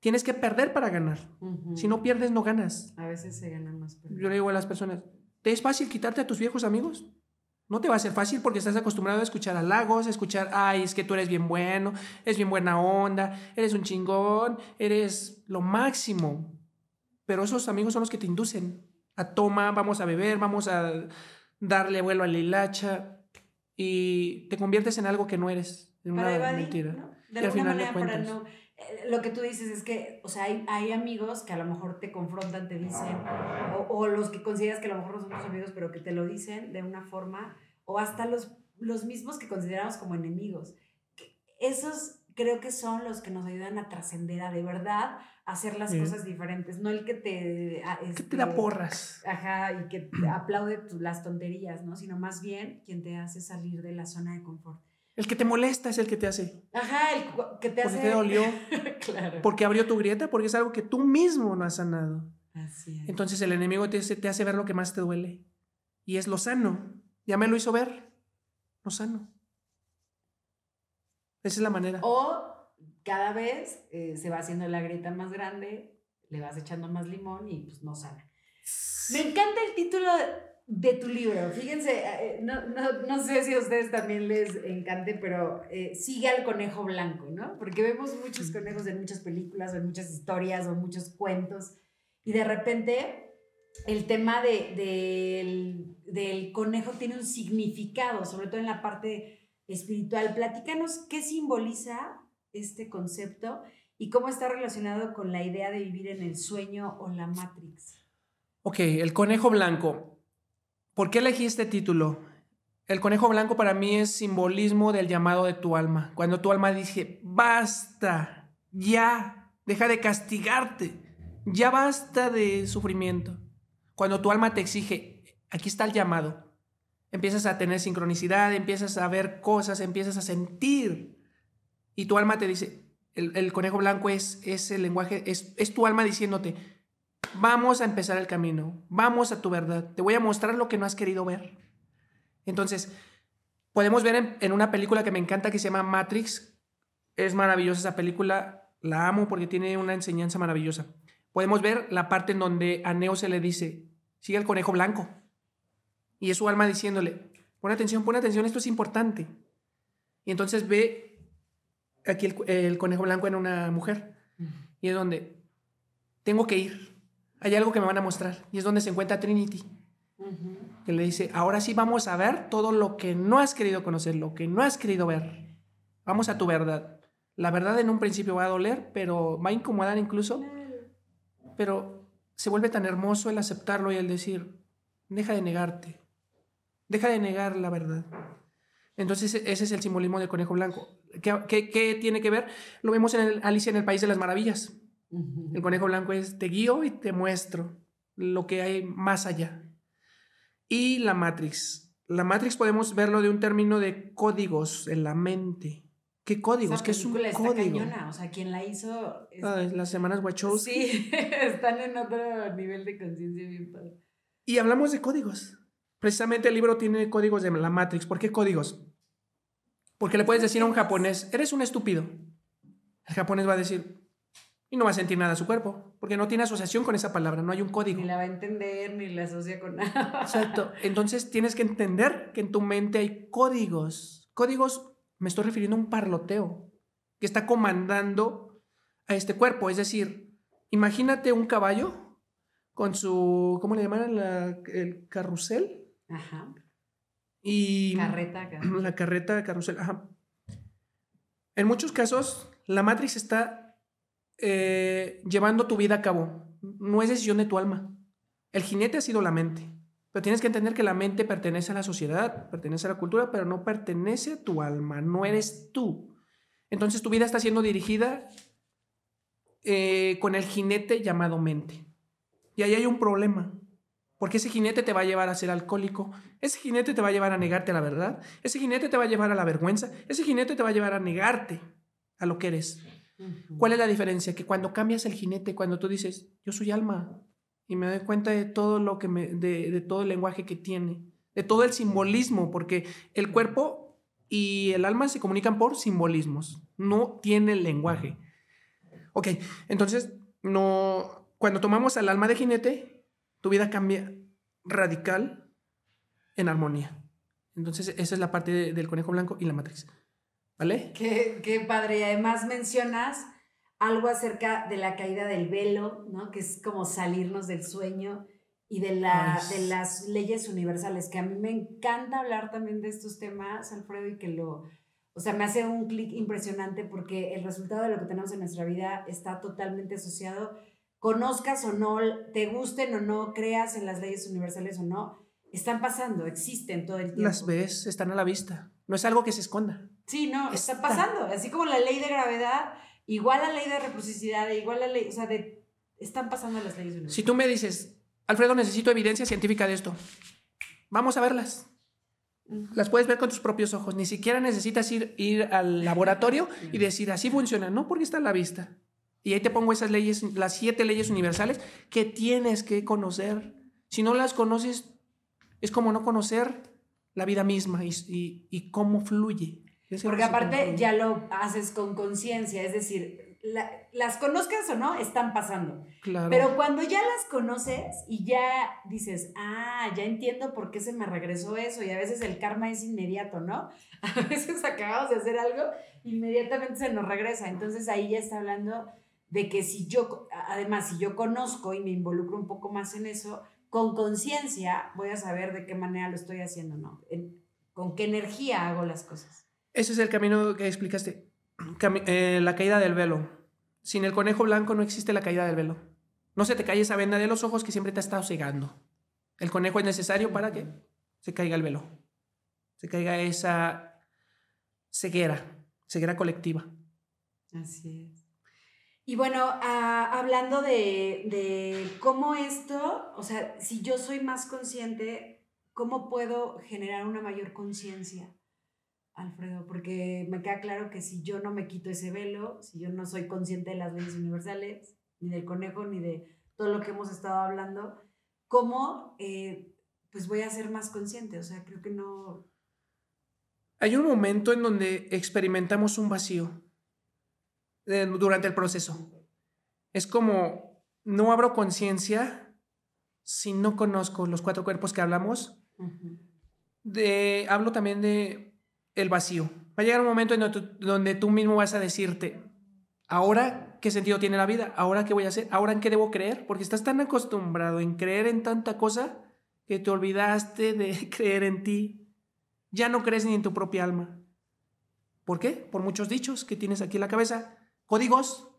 tienes que perder para ganar. Si no pierdes, no ganas. A veces se gana más. pero- Yo le digo a las personas, ¿te es fácil quitarte a tus viejos amigos? No te va a ser fácil porque estás acostumbrado a escuchar halagos, a escuchar, ay, es que tú eres bien bueno, eres bien buena onda, eres un chingón, eres lo máximo. Pero esos amigos son los que te inducen a toma, vamos a beber, vamos a darle vuelo a la hilacha y te conviertes en algo que no eres, para evadir, mentira. ¿no? Y De al alguna manera para no... eh, Lo que tú dices es que, o sea, hay, hay amigos que a lo mejor te confrontan, te dicen, o, o los que consideras que a lo mejor no son tus amigos, pero que te lo dicen de una forma, o hasta los, los mismos que consideramos como enemigos. Que Esos creo que son los que nos ayudan a trascender, a de verdad hacer las Sí. cosas diferentes, no el que te... a- ¿Qué te este, da porras? Ajá, y que te aplaude las tonterías, ¿no? Sino más bien quien te hace salir de la zona de confort. El que te molesta es el que te hace. Ajá, el que te Porque hace... te dolió, claro. porque abrió tu grieta, porque es algo que tú mismo no has sanado. Así es. Entonces el enemigo te, hace- te hace ver lo que más te duele. Y es lo sano. Ya me lo hizo ver. Lo sano. Esa es la manera. O cada vez eh, se va haciendo la grieta más grande, le vas echando más limón y pues no sana. Me encanta el título de tu libro. Fíjense, eh, no, no, no sé si a ustedes también les encante, pero eh, sigue al conejo blanco, ¿no? Porque vemos muchos conejos en muchas películas o en muchas historias o en muchos cuentos y de repente el tema de, del, del conejo tiene un significado, sobre todo en la parte espiritual. Platícanos qué simboliza este concepto y cómo está relacionado con la idea de vivir en el sueño o la Matrix. Ok, el conejo blanco. ¿Por qué elegí este título? El conejo blanco para mí es simbolismo del llamado de tu alma. Cuando tu alma dice, basta, ya, deja de castigarte, ya basta de sufrimiento. Cuando tu alma te exige, aquí está el llamado. Empiezas a tener sincronicidad, empiezas a ver cosas, empiezas a sentir. Y tu alma te dice, el, el conejo blanco es, es el lenguaje, es, es tu alma diciéndote, Vamos a empezar el camino, vamos a tu verdad, te voy a mostrar lo que no has querido ver. Entonces, podemos ver en, en, una película que me encanta que se llama Matrix, es maravillosa esa película, la amo porque tiene una enseñanza maravillosa. Podemos ver la parte en donde a Neo se le dice, sigue el conejo blanco. Y es su alma diciéndole, pon atención, pon atención, esto es importante. Y entonces ve aquí el, el conejo blanco en una mujer. Y es donde tengo que ir. Hay algo que me van a mostrar. Y es donde se encuentra Trinity. Que le dice, ahora sí vamos a ver todo lo que no has querido conocer, lo que no has querido ver. Vamos a tu verdad. La verdad en un principio va a doler, pero va a incomodar incluso. Pero se vuelve tan hermoso el aceptarlo y el decir, deja de negarte. Deja de negar la verdad. Entonces ese es el simbolismo del conejo blanco. ¿Qué, qué, tiene que ver? Lo vemos en Alicia en el País de las Maravillas. El conejo blanco es te guío y te muestro lo que hay más allá. Y la Matrix. La Matrix podemos verlo de un término de códigos en la mente. ¿Qué códigos? ¿Qué es un código? Cañona. O sea, quien la hizo. Ah, las semanas Wachowski. Sí, están en otro nivel de conciencia bien padre. Y hablamos de códigos. Precisamente el libro tiene códigos de la Matrix. ¿Por qué códigos? Porque le puedes decir a un japonés, eres un estúpido. El japonés va a decir, y no va a sentir nada a su cuerpo, porque no tiene asociación con esa palabra, no hay un código. Ni la va a entender, ni la asocia con nada. Exacto. Entonces tienes que entender que en tu mente hay códigos. Códigos me estoy refiriendo a un parloteo que está comandando a este cuerpo. Es decir, imagínate un caballo con su, ¿cómo le llaman? el carrusel. Ajá. Y carreta, carrusel. La carreta, carrusel. Ajá. En muchos casos, la Matrix está eh, llevando tu vida a cabo. No es decisión de tu alma. El jinete ha sido la mente. Pero tienes que entender que la mente pertenece a la sociedad, pertenece a la cultura, pero no pertenece a tu alma, no eres tú. Entonces tu vida está siendo dirigida eh, con el jinete llamado mente. Y ahí hay un problema, porque ese jinete te va a llevar a ser alcohólico, ese jinete te va a llevar a negarte a la verdad, ese jinete te va a llevar a la vergüenza, ese jinete te va a llevar a negarte a lo que eres. ¿Cuál es la diferencia? Que cuando cambias el jinete, cuando tú dices, yo soy alma, y me doy cuenta de todo lo que me, de, todo el lenguaje que tiene, de todo el simbolismo, porque el cuerpo y el alma se comunican por simbolismos, no tiene lenguaje. Ok, entonces, no, cuando tomamos al alma de jinete, tu vida cambia radical en armonía. Entonces, esa es la parte del conejo blanco y la matriz. ¿Vale? Qué, qué padre. Y además mencionas algo acerca de la caída del velo, ¿no? Que es como salirnos del sueño y de, la, de las leyes universales, que a mí me encanta hablar también de estos temas, Alfredo, y que lo, o sea, me hace un clic impresionante porque el resultado de lo que tenemos en nuestra vida está totalmente asociado, conozcas o no, te gusten o no, creas en las leyes universales o no, están pasando, existen todo el tiempo. Las ves, están a la vista, no es algo que se esconda. Sí, no, está pasando, así como la ley de gravedad igual la ley de reciprocidad, igual la ley, o sea, de, están pasando las leyes universales. Si tú me dices, Alfredo, necesito evidencia científica de esto, vamos a verlas. Las puedes ver con tus propios ojos. Ni siquiera necesitas ir, ir al laboratorio y decir, así funciona. No, porque está a la vista. Y ahí te pongo esas leyes, las siete leyes universales que tienes que conocer. Si no las conoces, es como no conocer la vida misma y, y cómo fluye. Porque aparte ya lo haces con conciencia, es decir, las conozcas o no, están pasando. Claro. Pero cuando ya las conoces y ya dices, ah, ya entiendo por qué se me regresó eso, y a veces el karma es inmediato, ¿no? A veces acabamos de hacer algo, inmediatamente se nos regresa. Entonces ahí ya está hablando de que si yo, además, si yo conozco y me involucro un poco más en eso, con conciencia voy a saber de qué manera lo estoy haciendo, ¿no? con qué energía hago las cosas. Ese es el camino que explicaste. Eh, la caída del velo. Sin el conejo blanco no existe la caída del velo. No se te cae esa venda de los ojos que siempre te ha estado cegando. El conejo es necesario para que se caiga el velo. Se caiga esa ceguera, ceguera colectiva. Así es. Y bueno, ah, hablando de, de cómo esto, o sea, si yo soy más consciente, ¿cómo puedo generar una mayor conciencia? Alfredo, porque me queda claro que si yo no me quito ese velo, si yo no soy consciente de las leyes universales, ni del conejo, ni de todo lo que hemos estado hablando, ¿cómo eh, pues voy a ser más consciente? O sea, creo que no... Hay un momento en donde experimentamos un vacío eh, durante el proceso. Es como, no abro conciencia si no conozco los cuatro cuerpos que hablamos. de, hablo también de el vacío. Va a llegar un momento en donde tú, donde tú mismo vas a decirte, ahora qué sentido tiene la vida, ahora qué voy a hacer, ahora en qué debo creer, porque estás tan acostumbrado en creer en tanta cosa que te olvidaste de creer en ti. Ya no crees ni en tu propia alma. ¿Por qué? Por muchos dichos que tienes aquí en la cabeza, códigos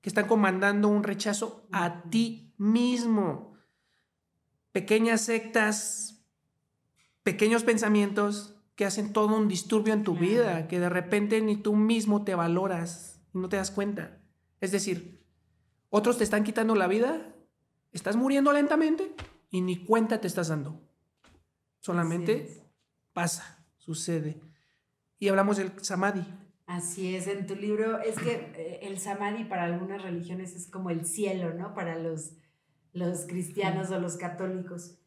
que están comandando un rechazo a ti mismo. Pequeñas sectas, pequeños pensamientos que hacen todo un disturbio en tu vida, que de repente ni tú mismo te valoras y no te das cuenta. Es decir, otros te están quitando la vida, estás muriendo lentamente y ni cuenta te estás dando. Solamente pasa, sucede. Y hablamos del samadhi. Así es, en tu libro es que eh, el samadhi para algunas religiones es como el cielo, ¿no? Para los, los cristianos o los católicos.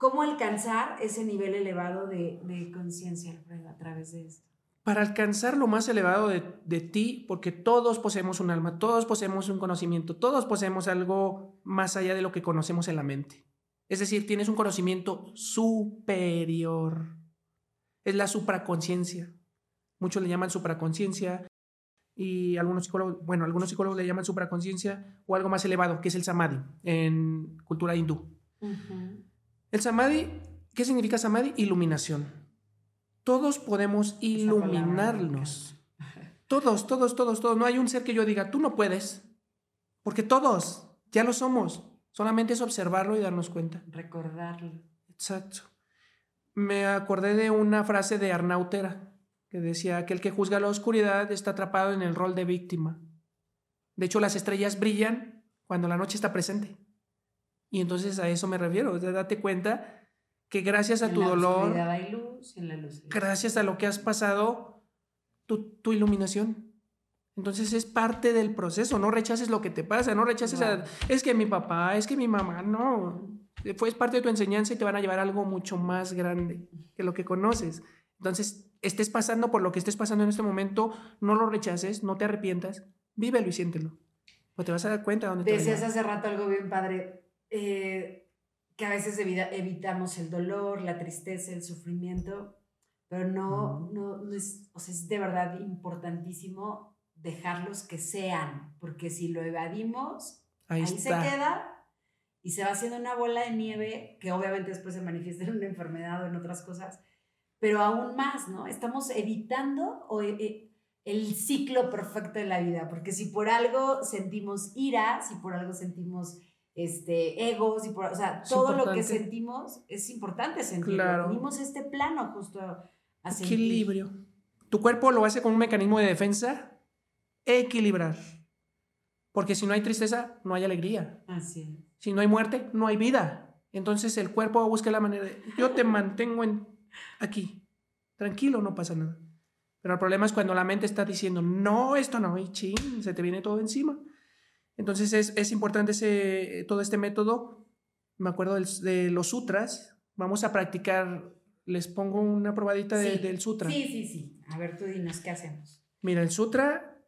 ¿Cómo alcanzar ese nivel elevado de, de conciencia, Alfredo, a través de esto? Para alcanzar lo más elevado de, de ti, porque todos poseemos un alma, todos poseemos un conocimiento, todos poseemos algo más allá de lo que conocemos en la mente. Es decir, tienes un conocimiento superior. Es la supraconciencia. Muchos le llaman supraconciencia y algunos psicólogos, bueno, algunos psicólogos le llaman supraconciencia o algo más elevado, que es el samadhi en cultura hindú. El samadhi, ¿qué significa samadhi? Iluminación. Todos podemos iluminarnos. Todos, todos, todos, todos. No hay un ser que yo diga, tú no puedes, porque todos ya lo somos. Solamente es observarlo y darnos cuenta. Recordarlo. Exacto. Me acordé de una frase de Arnautera que decía que el que juzga la oscuridad está atrapado en el rol de víctima. De hecho, las estrellas brillan cuando la noche está presente. Y entonces a eso me refiero. O sea, date cuenta que gracias a En tu la dolor, hay luz, en la luz hay gracias a lo que has pasado, tu, tu iluminación. Entonces es parte del proceso. No rechaces lo que te pasa, no rechaces a. Wow. Es que mi papá, es que mi mamá, no. Fue parte de tu enseñanza y te van a llevar a algo mucho más grande que lo que conoces. Entonces, estés pasando por lo que estés pasando en este momento, no lo rechaces, no te arrepientas, vívelo y siéntelo. O te vas a dar cuenta de dónde te a Decías llevar. hace rato algo bien padre, eh, que a veces evita- evitamos el dolor, la tristeza, el sufrimiento, pero no, no, no es, o sea, es de verdad importantísimo dejarlos que sean, porque si lo evadimos, Ahí, ahí, se queda y se va haciendo una bola de nieve que obviamente después se manifiesta en una enfermedad o en otras cosas, pero aún más, ¿no? Estamos evitando o, eh, el ciclo perfecto de la vida, porque si por algo sentimos ira, si por algo sentimos este, egos, y por, o sea, todo lo que sentimos es importante sentirlo. Claro. Venimos a este plano justo a sentir. Equilibrio. Tu cuerpo lo hace con un mecanismo de defensa, equilibrar. Porque si no hay tristeza, no hay alegría. Así es. Si no hay muerte, no hay vida. Entonces el cuerpo busca la manera de, yo te mantengo en, aquí, tranquilo, no pasa nada. Pero el problema es cuando la mente está diciendo, no, esto no, y ching, se te viene todo encima. Entonces es, es importante ese, todo este método. Me acuerdo del- de los sutras. Vamos a practicar, les pongo una probadita de- Sí. del sutra. Sí, sí, sí. A ver, tú dinos, ¿qué hacemos? Mira, el sutra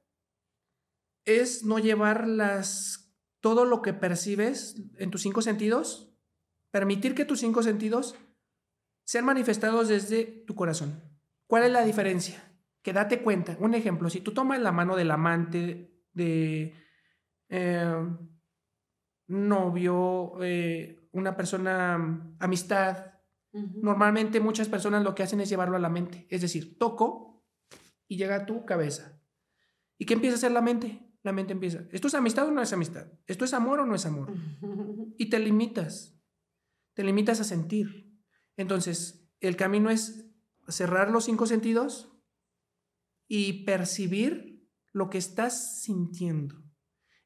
es no llevar las, todo lo que percibes en tus cinco sentidos, permitir que tus cinco sentidos sean manifestados desde tu corazón. ¿Cuál es la diferencia? Que date cuenta. Un ejemplo, si tú tomas la mano del amante, de eh, novio, eh, una persona, amistad, Normalmente muchas personas lo que hacen es llevarlo a la mente. Es decir, toco y llega a tu cabeza. ¿Y qué empieza a hacer la mente? La mente empieza, ¿esto es amistad o no es amistad? ¿Esto es amor o no es amor? Y te limitas. Te limitas a sentir. Entonces, el camino es cerrar los cinco sentidos y percibir lo que estás sintiendo.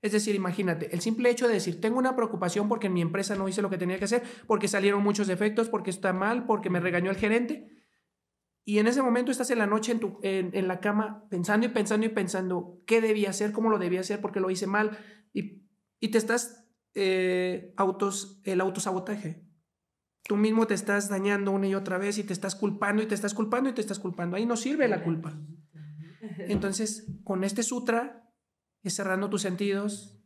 Es decir, imagínate, el simple hecho de decir, tengo una preocupación porque en mi empresa no hice lo que tenía que hacer, porque salieron muchos defectos, porque está mal, porque me regañó el gerente. Y en ese momento estás en la noche en, tu, en, en la cama pensando y pensando y pensando qué debía hacer, cómo lo debía hacer, porque lo hice mal. Y, y te estás, eh, autos, el autosabotaje. Tú mismo te estás dañando una y otra vez y te estás culpando y te estás culpando y te estás culpando. Ahí no sirve la culpa. Entonces, con este sutra es cerrando tus sentidos,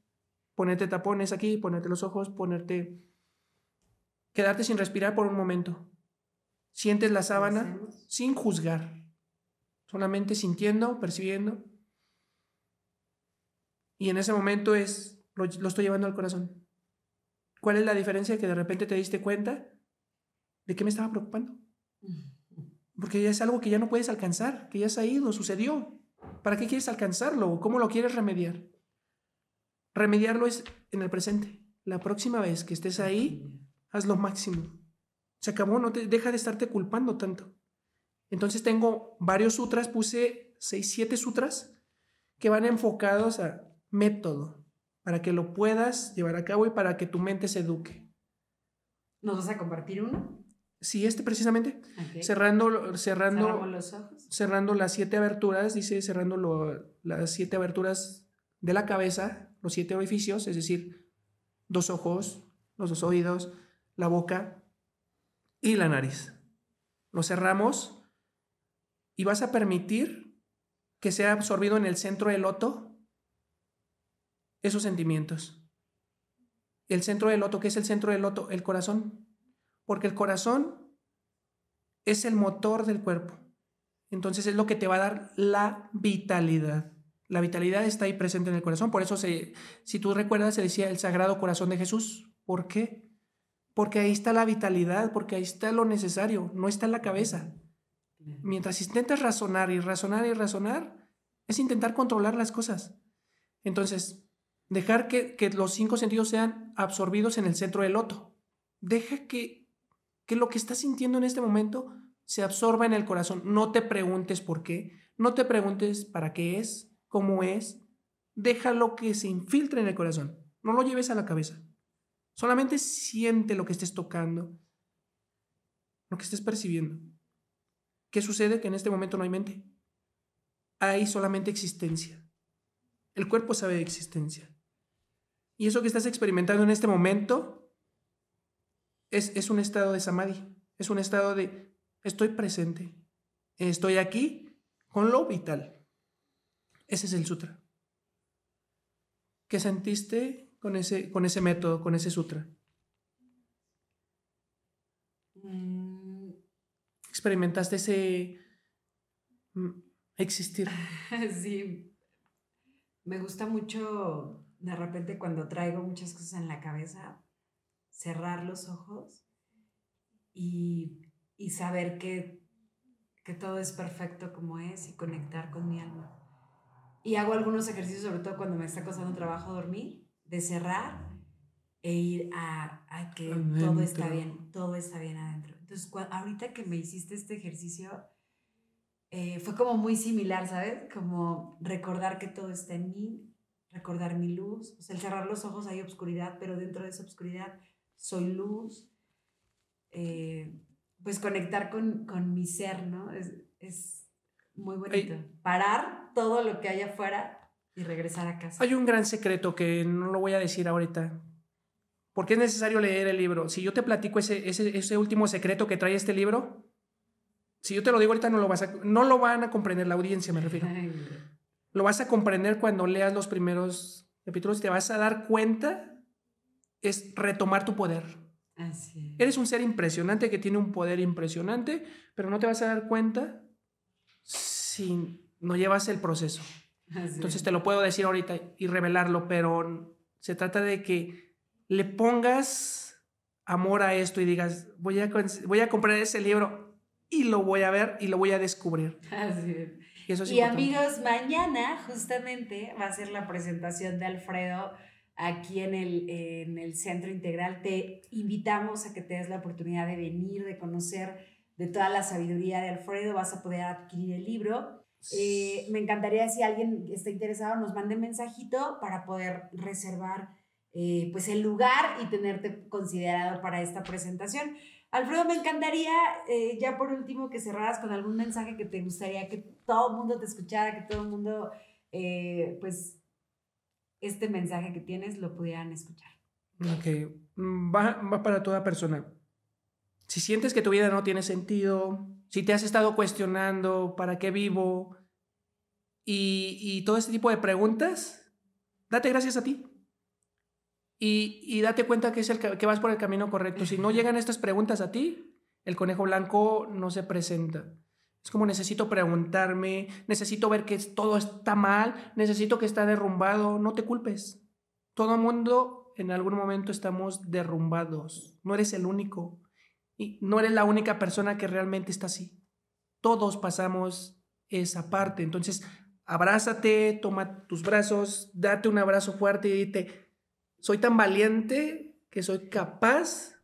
ponerte tapones aquí, ponerte los ojos, ponerte... Quedarte sin respirar por un momento. Sientes la sábana sin juzgar. solamente sintiendo, percibiendo. Y en ese momento es, lo, lo estoy llevando al corazón. ¿Cuál es la diferencia? Que de repente te diste cuenta de qué me estaba preocupando. Porque ya es algo que ya no puedes alcanzar, que ya se ha ido, sucedió. ¿Para qué quieres alcanzarlo? ¿Cómo lo quieres remediar? Remediarlo es en el presente. La próxima vez que estés ahí, haz lo máximo. Se acabó, no te deja de estarte culpando tanto. Entonces tengo varios sutras, puse seis, siete sutras que van enfocados a método, para que lo puedas llevar a cabo y para que tu mente se eduque. ¿Nos vas a compartir uno? Sí, este precisamente. Cerrando, cerrando, los ojos. cerrando las siete aberturas, dice cerrando las siete aberturas de la cabeza, los siete orificios, es decir, dos ojos, los dos oídos, la boca y la nariz. Lo cerramos y vas a permitir que sea absorbido en el centro del loto esos sentimientos. El centro del loto, ¿qué es el centro del loto? El corazón. Porque el corazón es el motor del cuerpo. Entonces es lo que te va a dar la vitalidad. La vitalidad está ahí presente en el corazón. Por eso, si tú recuerdas, se decía el Sagrado Corazón de Jesús. ¿Por qué? Porque ahí está la vitalidad, porque ahí está lo necesario, no está en la cabeza. Mientras intentas razonar y razonar y razonar, es intentar controlar las cosas. Entonces, dejar que, que los cinco sentidos sean absorbidos en el centro del loto. Deja que que lo que estás sintiendo en este momento se absorba en el corazón. No te preguntes por qué, no te preguntes para qué es, cómo es. Déjalo que se infiltre en el corazón. No lo lleves a la cabeza. Solamente siente lo que estés tocando, lo que estés percibiendo. ¿Qué sucede? Que en este momento no hay mente. Hay solamente existencia. El cuerpo sabe de existencia. Y eso que estás experimentando en este momento es, un estado de samadhi, es un estado de estoy presente, estoy aquí con lo vital. Ese es el sutra. ¿Qué sentiste con ese, con ese método, con ese sutra? Mm. ¿Experimentaste ese mm, existir? Sí. Me gusta mucho de repente cuando traigo muchas cosas en la cabeza, cerrar los ojos y, saber que, que todo es perfecto como es y conectar con mi alma. Y hago algunos ejercicios, sobre todo cuando me está costando trabajo dormir, de cerrar e ir a, que todo está bien, todo está bien adentro. Entonces, ahorita que me hiciste este ejercicio, eh, fue como muy similar, ¿sabes? Como recordar que todo está en mí, recordar mi luz. O sea, el cerrar los ojos hay oscuridad, pero dentro de esa oscuridad soy luz, eh, pues conectar con, con, mi ser, ¿no? Es, es muy bonito. Parar todo lo que hay afuera y regresar a casa. Hay un gran secreto que no lo voy a decir ahorita. Porque es necesario leer el libro. Si yo te platico ese, ese, ese último secreto que trae este libro, si yo te lo digo ahorita, no lo, vas a, no lo van a comprender la audiencia, me refiero. lo vas a comprender cuando leas los primeros capítulos y te vas a dar cuenta es retomar tu poder. Eres un ser impresionante que tiene un poder impresionante, pero no te vas a dar cuenta si no llevas el proceso. Entonces te lo puedo decir ahorita y revelarlo, pero se trata de que le pongas amor a esto y digas, voy a, voy a comprar ese libro y lo voy a ver y lo voy a descubrir. Y, y amigos, mañana justamente va a ser la presentación de Alfredo aquí en el, en el Centro Integral. Te invitamos a que te des la oportunidad de venir, de conocer de toda la sabiduría de Alfredo. Vas a poder adquirir el libro. Eh, me encantaría si alguien está interesado nos mande mensajito para poder reservar eh, pues el lugar y tenerte considerado para esta presentación. Alfredo, me encantaría eh, ya por último que cerraras con algún mensaje que te gustaría que todo el mundo te escuchara, que todo el mundo pues este mensaje que tienes lo pudieran escuchar. Ok, mm, va, va para toda persona. Si sientes que tu vida no tiene sentido, si te has estado cuestionando para qué vivo y, y todo ese tipo de preguntas, date gracias a ti. Y, y, date cuenta que, es el, que vas por el camino correcto. Si no llegan estas preguntas a ti, el conejo blanco no se presenta. Es como necesito preguntarme, necesito ver que todo está mal, necesito que está derrumbado. No te culpes. Todo mundo en algún momento estamos derrumbados. No eres el único. Y no eres la única persona que realmente está así. Todos pasamos esa parte. Entonces, abrázate, toma tus brazos, date un abrazo fuerte y dite, soy tan valiente que soy capaz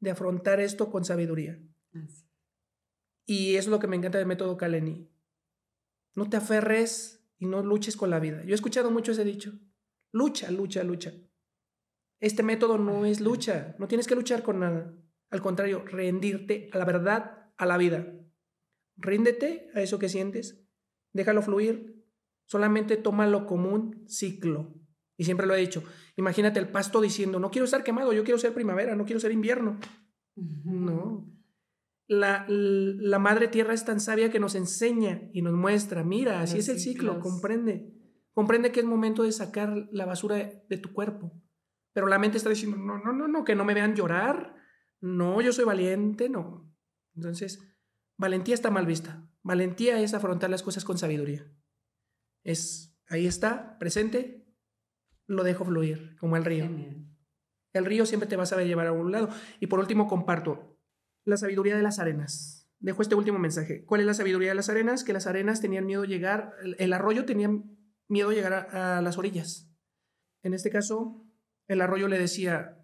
de afrontar esto con sabiduría. Y eso es lo que me encanta del método Kaleni. No te aferres y no luches con la vida. Yo he escuchado mucho ese dicho. Lucha, lucha, lucha. Este método no es lucha. No tienes que luchar con nada. Al contrario, rendirte a la verdad, a la vida. Ríndete a eso que sientes. Déjalo fluir. Solamente tómalo como un ciclo. Y siempre lo he dicho. Imagínate el pasto diciendo, no quiero estar quemado, yo quiero ser primavera, no quiero ser invierno. No. La, la, madre tierra es tan sabia que nos enseña y nos muestra, mira, así es el ciclo, comprende. Comprende que es momento de sacar la basura de, tu cuerpo. Pero la mente está diciendo, no, no, no, no, que no me vean llorar. No, yo soy valiente, no. Entonces, valentía está mal vista. Valentía es afrontar las cosas con sabiduría. Es, ahí está, presente, lo dejo fluir, como el río. El río siempre te va a saber llevar a un lado. Y por último, comparto la sabiduría de las arenas. Dejo este último mensaje. ¿Cuál es la sabiduría de las arenas? Que las arenas tenían miedo de llegar, el, arroyo tenía miedo de llegar a, las orillas. En este caso, el arroyo le decía,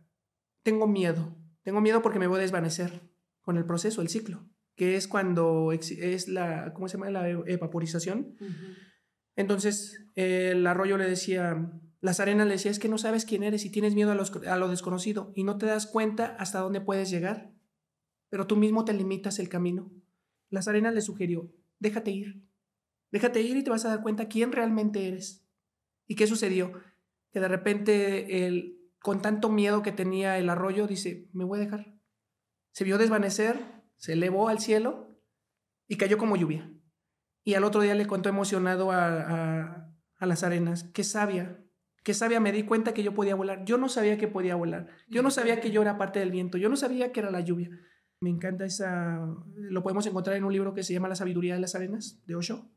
tengo miedo, tengo miedo porque me voy a desvanecer con el proceso, el ciclo, que es cuando es la, ¿cómo se llama? La evaporización. Entonces, el arroyo le decía, las arenas le decía, es que no sabes quién eres y tienes miedo a, a lo desconocido y no te das cuenta hasta dónde puedes llegar, pero tú mismo te limitas el camino. Las arenas le sugirió, déjate ir, déjate ir y te vas a dar cuenta quién realmente eres. ¿Y qué sucedió? Que de repente, el, con tanto miedo que tenía el arroyo, dice, me voy a dejar. Se vio desvanecer, se elevó al cielo y cayó como lluvia. Y al otro día le contó emocionado a, a las arenas, qué sabia, que sabia me di cuenta que yo podía volar. Yo no sabía que podía volar. Yo no sabía que yo era parte del viento. Yo no sabía que era la lluvia. Me encanta esa... Lo podemos encontrar en un libro que se llama La sabiduría de las arenas, de Osho,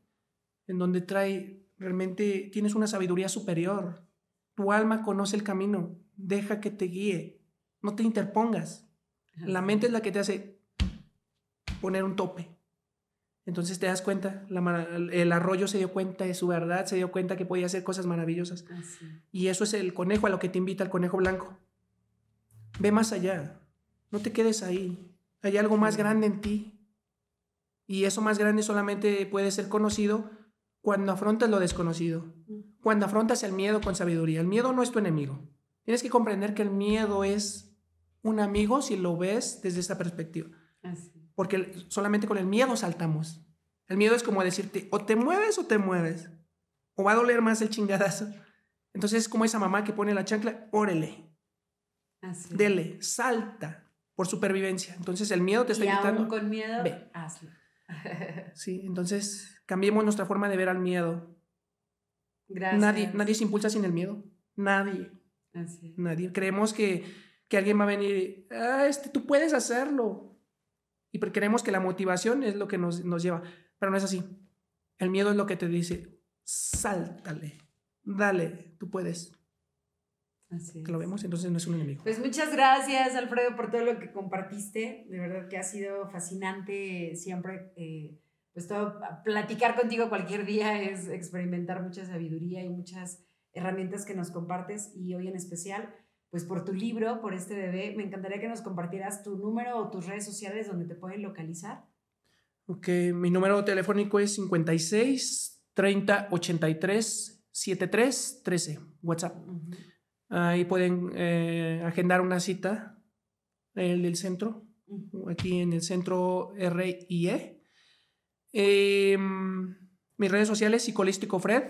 en donde trae, realmente tienes una sabiduría superior. Tu alma conoce el camino. Deja que te guíe. No te interpongas. La mente es la que te hace poner un tope. Entonces te das cuenta, el arroyo se dio cuenta de su verdad, se dio cuenta que podía hacer cosas maravillosas. Y eso es el conejo a lo que te invita el conejo blanco. Ve más allá, no te quedes ahí. Hay algo más grande en ti. Y eso más grande solamente puede ser conocido cuando afrontas lo desconocido, cuando afrontas el miedo con sabiduría. El miedo no es tu enemigo. Tienes que comprender que el miedo es un amigo si lo ves desde esta perspectiva. Porque solamente con el miedo saltamos. El miedo es como decirte, o te mueves o te mueves. O va a doler más el chingadazo. Entonces es como esa mamá que pone la chancla, órele. Dele, salta por supervivencia. Entonces el miedo te está y con miedo, hazlo. sí, entonces cambiemos nuestra forma de ver al miedo. Gracias. Nadie, nadie se impulsa sin el miedo. Nadie. Nadie. Creemos que, que alguien va a venir, ah, este, tú puedes hacerlo. Y creemos que la motivación es lo que nos, lleva, pero no es así. El miedo es lo que te dice, sáltale, dale, tú puedes. Así lo vemos, entonces no es un enemigo. Pues muchas gracias, Alfredo, por todo lo que compartiste. De verdad que ha sido fascinante siempre. Eh, pues todo, platicar contigo cualquier día es experimentar mucha sabiduría y muchas herramientas que nos compartes y hoy en especial pues por tu libro, por este bebé. Me encantaría que nos compartieras tu número o tus redes sociales donde te pueden localizar. Ok, mi número telefónico es 56 30 83 73 13, WhatsApp. Ahí pueden eh, agendar una cita el del centro, aquí en el centro RIE. Eh, mis redes sociales, Psicolístico Fred,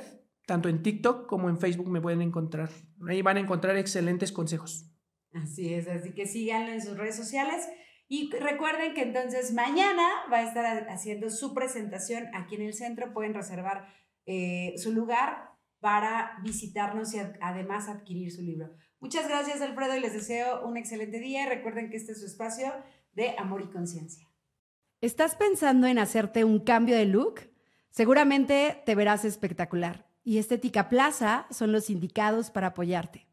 tanto en TikTok como en Facebook me pueden encontrar. Ahí van a encontrar excelentes consejos. Así es, así que síganlo en sus redes sociales. Y recuerden que entonces mañana va a estar haciendo su presentación aquí en el centro. Pueden reservar eh, su lugar para visitarnos y además adquirir su libro. Muchas gracias, Alfredo, y les deseo un excelente día. Recuerden que este es su espacio de amor y conciencia. ¿Estás pensando en hacerte un cambio de look? Seguramente te verás espectacular y Estética Plaza son los indicados para apoyarte.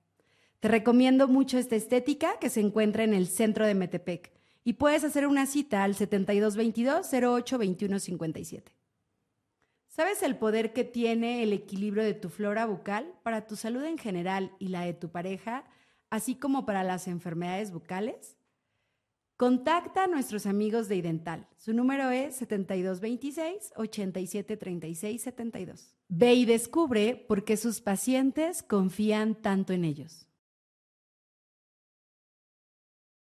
Te recomiendo mucho esta estética que se encuentra en el centro de Metepec y puedes hacer una cita al 7222 082157 ¿Sabes el poder que tiene el equilibrio de tu flora bucal para tu salud en general y la de tu pareja, así como para las enfermedades bucales? Contacta a nuestros amigos de Idental. Su número es 7226-873672. Ve y descubre por qué sus pacientes confían tanto en ellos.